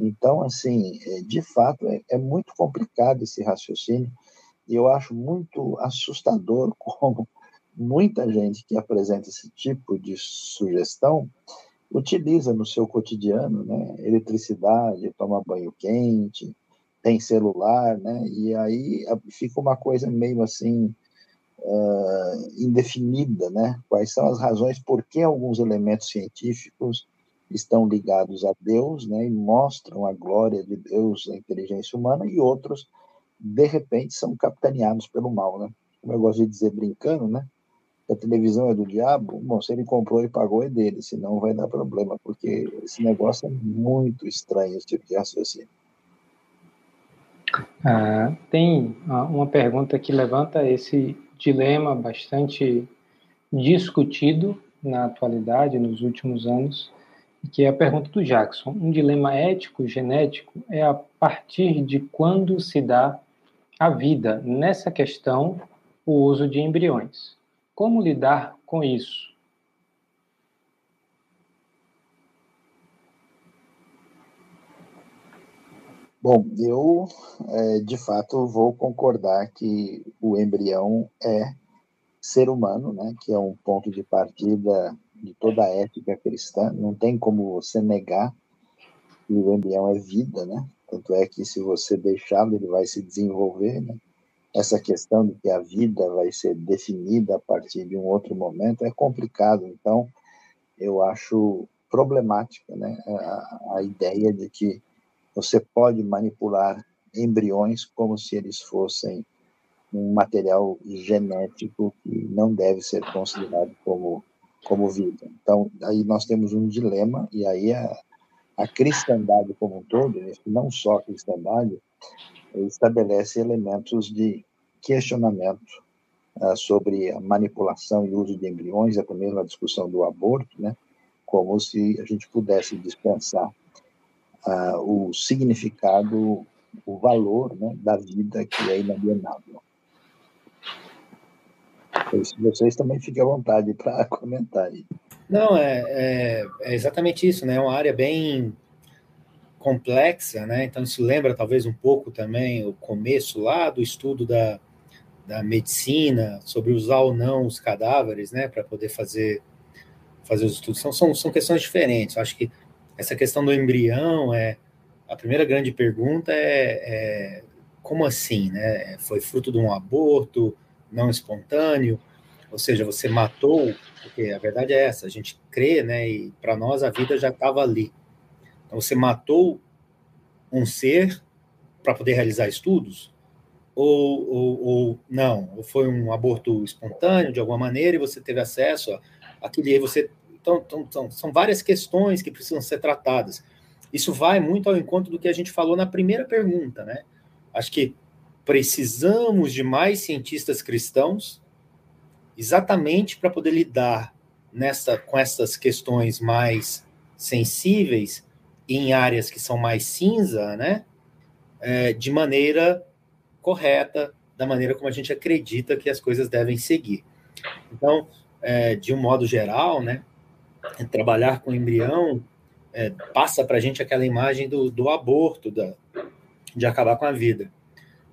[SPEAKER 1] Então, assim, é, de fato, é, é muito complicado esse raciocínio e eu acho muito assustador [LAUGHS] como muita gente que apresenta esse tipo de sugestão utiliza no seu cotidiano, né? Eletricidade, toma banho quente, tem celular, né? E aí fica uma coisa meio assim uh, indefinida, né? Quais são as razões por que alguns elementos científicos estão ligados a Deus, né? E mostram a glória de Deus, a inteligência humana, e outros de repente são capitaneados pelo mal, né? Como eu gosto de dizer brincando, né? a televisão é do diabo, bom, se ele comprou e pagou é dele, senão vai dar problema, porque esse negócio é muito estranho, esse tipo de raciocínio.
[SPEAKER 2] Ah, tem ah, uma pergunta que levanta esse dilema bastante discutido na atualidade, nos últimos anos, que é a pergunta do Jackson. Um dilema ético genético é a partir de quando se dá vida, nessa questão, o uso de embriões. Como lidar com isso?
[SPEAKER 1] Bom, eu é, de fato vou concordar que o embrião é ser humano, né, que é um ponto de partida de toda a ética cristã. Não tem como você negar que o embrião é vida, né? Tanto é que se você deixá-lo, ele vai se desenvolver, né? Essa questão de que a vida vai ser definida a partir de um outro momento é complicado. Então, eu acho problemática, né, a, a ideia de que você pode manipular embriões como se eles fossem um material genético que não deve ser considerado como como vida. Então, aí nós temos um dilema e aí a, a cristandade como um todo, não só a cristandade, estabelece elementos de questionamento uh, sobre a manipulação e uso de embriões, é também na discussão do aborto, né? Como se a gente pudesse dispensar uh, o significado, o valor né, da vida que é inalienável. Se vocês também fiquem à vontade para [LAUGHS] comentar aí.
[SPEAKER 3] Não, é, é, é, exatamente isso, né? É uma área bem complexa, né? Então isso lembra talvez um pouco também o começo lá do estudo da, da medicina sobre usar ou não os cadáveres, né? Para poder fazer fazer os estudos. São, são, são questões diferentes. Eu acho que essa questão do embrião é a primeira grande pergunta é, é como assim, né? Foi fruto de um aborto não espontâneo, ou seja, você matou, porque a verdade é essa, a gente crê, né? E para nós a vida já estava ali. Então você matou um ser para poder realizar estudos, ou, ou, ou, não, ou foi um aborto espontâneo de alguma maneira e você teve acesso àquele aí você então, então, então, são várias questões que precisam ser tratadas. Isso vai muito ao encontro do que a gente falou na primeira pergunta, né? Acho que precisamos de mais cientistas cristãos exatamente para poder lidar nessa, com essas questões mais sensíveis em áreas que são mais cinza, né? É, de maneira correta, da maneira como a gente acredita que as coisas devem seguir. Então, é, de um modo geral, né? trabalhar com embrião é, passa para a gente aquela imagem do, do aborto, da, de acabar com a vida.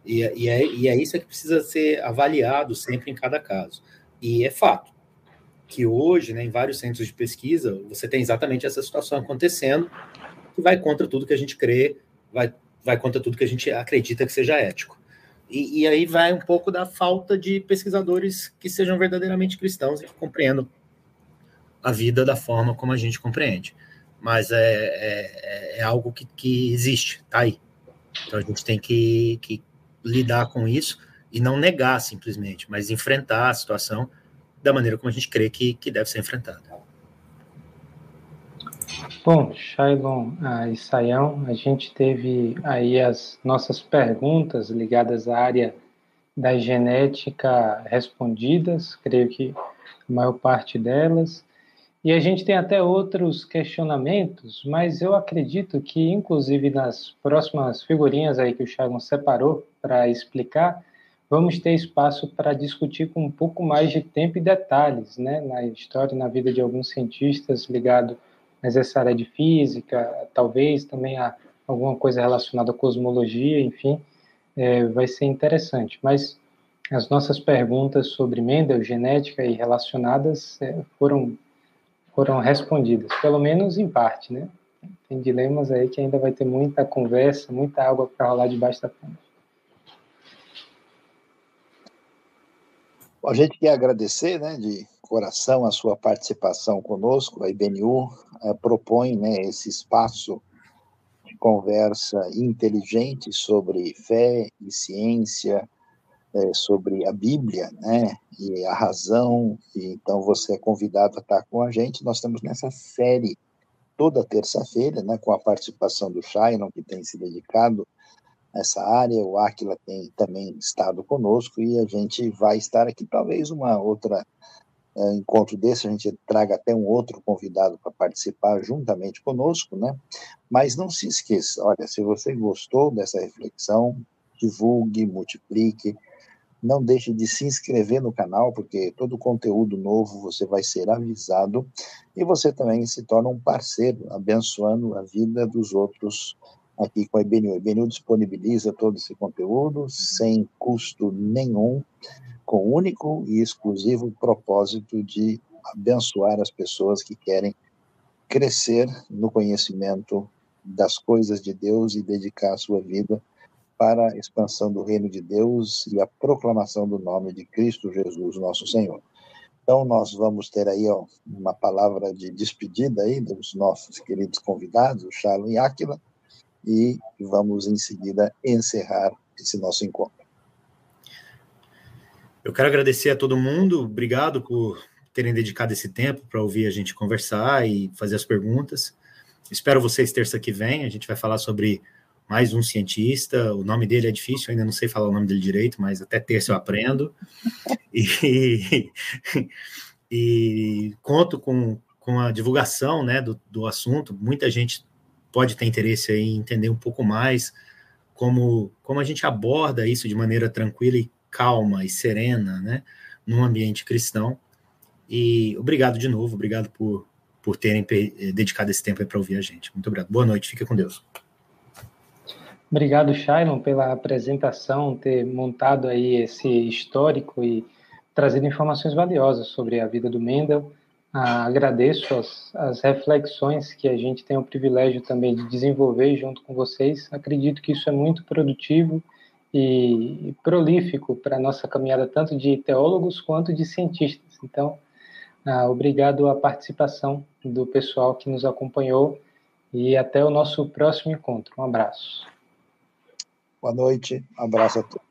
[SPEAKER 3] E, e, é, e é isso que precisa ser avaliado sempre em cada caso. E é fato que hoje, né, em vários centros de pesquisa, você tem exatamente essa situação acontecendo, que vai contra tudo que a gente crê, vai, vai contra tudo que a gente acredita que seja ético. E, e aí vai um pouco da falta de pesquisadores que sejam verdadeiramente cristãos e que compreendam a vida da forma como a gente compreende. Mas é, é, é algo que, que existe, tá aí. Então a gente tem que, que lidar com isso e não negar simplesmente, mas enfrentar a situação da maneira como a gente crê que, que deve ser enfrentada.
[SPEAKER 2] Bom, Shailon ah, e Sayão, a gente teve aí as nossas perguntas ligadas à área da genética respondidas, creio que a maior parte delas. E a gente tem até outros questionamentos, mas eu acredito que, inclusive, nas próximas figurinhas aí que o Chagon separou para explicar, vamos ter espaço para discutir com um pouco mais de tempo e detalhes, né, na história e na vida de alguns cientistas ligados a essa área de física, talvez também a alguma coisa relacionada à cosmologia, enfim, é, vai ser interessante. Mas as nossas perguntas sobre Mendel, genética e relacionadas é, foram foram respondidas, pelo menos em parte, né? Tem dilemas aí que ainda vai ter muita conversa, muita água para rolar debaixo da ponte.
[SPEAKER 1] A gente quer agradecer, né, de coração a sua participação conosco. A IBNU eh, propõe, né, esse espaço de conversa inteligente sobre fé e ciência, é, sobre a Bíblia, né, e a razão, e então você é convidado a estar com a gente. Nós estamos nessa série toda terça-feira, né, com a participação do Shainon, que tem se dedicado a essa área, o Aquila tem também estado conosco, e a gente vai estar aqui talvez uma outra é, encontro desse a gente traga até um outro convidado para participar juntamente conosco, né? Mas não se esqueça, olha, se você gostou dessa reflexão, divulgue, multiplique, não deixe de se inscrever no canal, porque todo conteúdo novo você vai ser avisado e você também se torna um parceiro, abençoando a vida dos outros aqui com a IBNU. A IBNU disponibiliza todo esse conteúdo sem custo nenhum, com o único e exclusivo propósito de abençoar as pessoas que querem crescer no conhecimento das coisas de Deus e dedicar a sua vida para a expansão do reino de Deus e a proclamação do nome de Cristo Jesus, nosso Senhor. Então, nós vamos ter aí ó, uma palavra de despedida aí dos nossos queridos convidados, o Charles e Áquila, e vamos em seguida encerrar esse nosso encontro.
[SPEAKER 3] Eu quero agradecer a todo mundo, obrigado por terem dedicado esse tempo para ouvir a gente conversar e fazer as perguntas. Espero vocês terça que vem, a gente vai falar sobre mais um cientista, o nome dele é difícil, ainda não sei falar o nome dele direito, mas até terça eu aprendo. [LAUGHS] E, e conto com, com a divulgação né, do, do assunto. Muita gente pode ter interesse em entender um pouco mais como, como a gente aborda isso de maneira tranquila e calma e serena, né, num ambiente cristão. E obrigado de novo, obrigado por, por terem dedicado esse tempo para ouvir a gente. Muito obrigado. Boa noite, fica com Deus.
[SPEAKER 2] Obrigado, Shailon, pela apresentação, ter montado aí esse histórico e trazido informações valiosas sobre a vida do Mendel. Ah, agradeço as, as reflexões que a gente tem o privilégio também de desenvolver junto com vocês. Acredito que isso é muito produtivo e prolífico para a nossa caminhada, tanto de teólogos quanto de cientistas. Então, ah, obrigado à participação do pessoal que nos acompanhou e até o nosso próximo encontro. Um abraço.
[SPEAKER 1] Boa noite, um abraço a todos.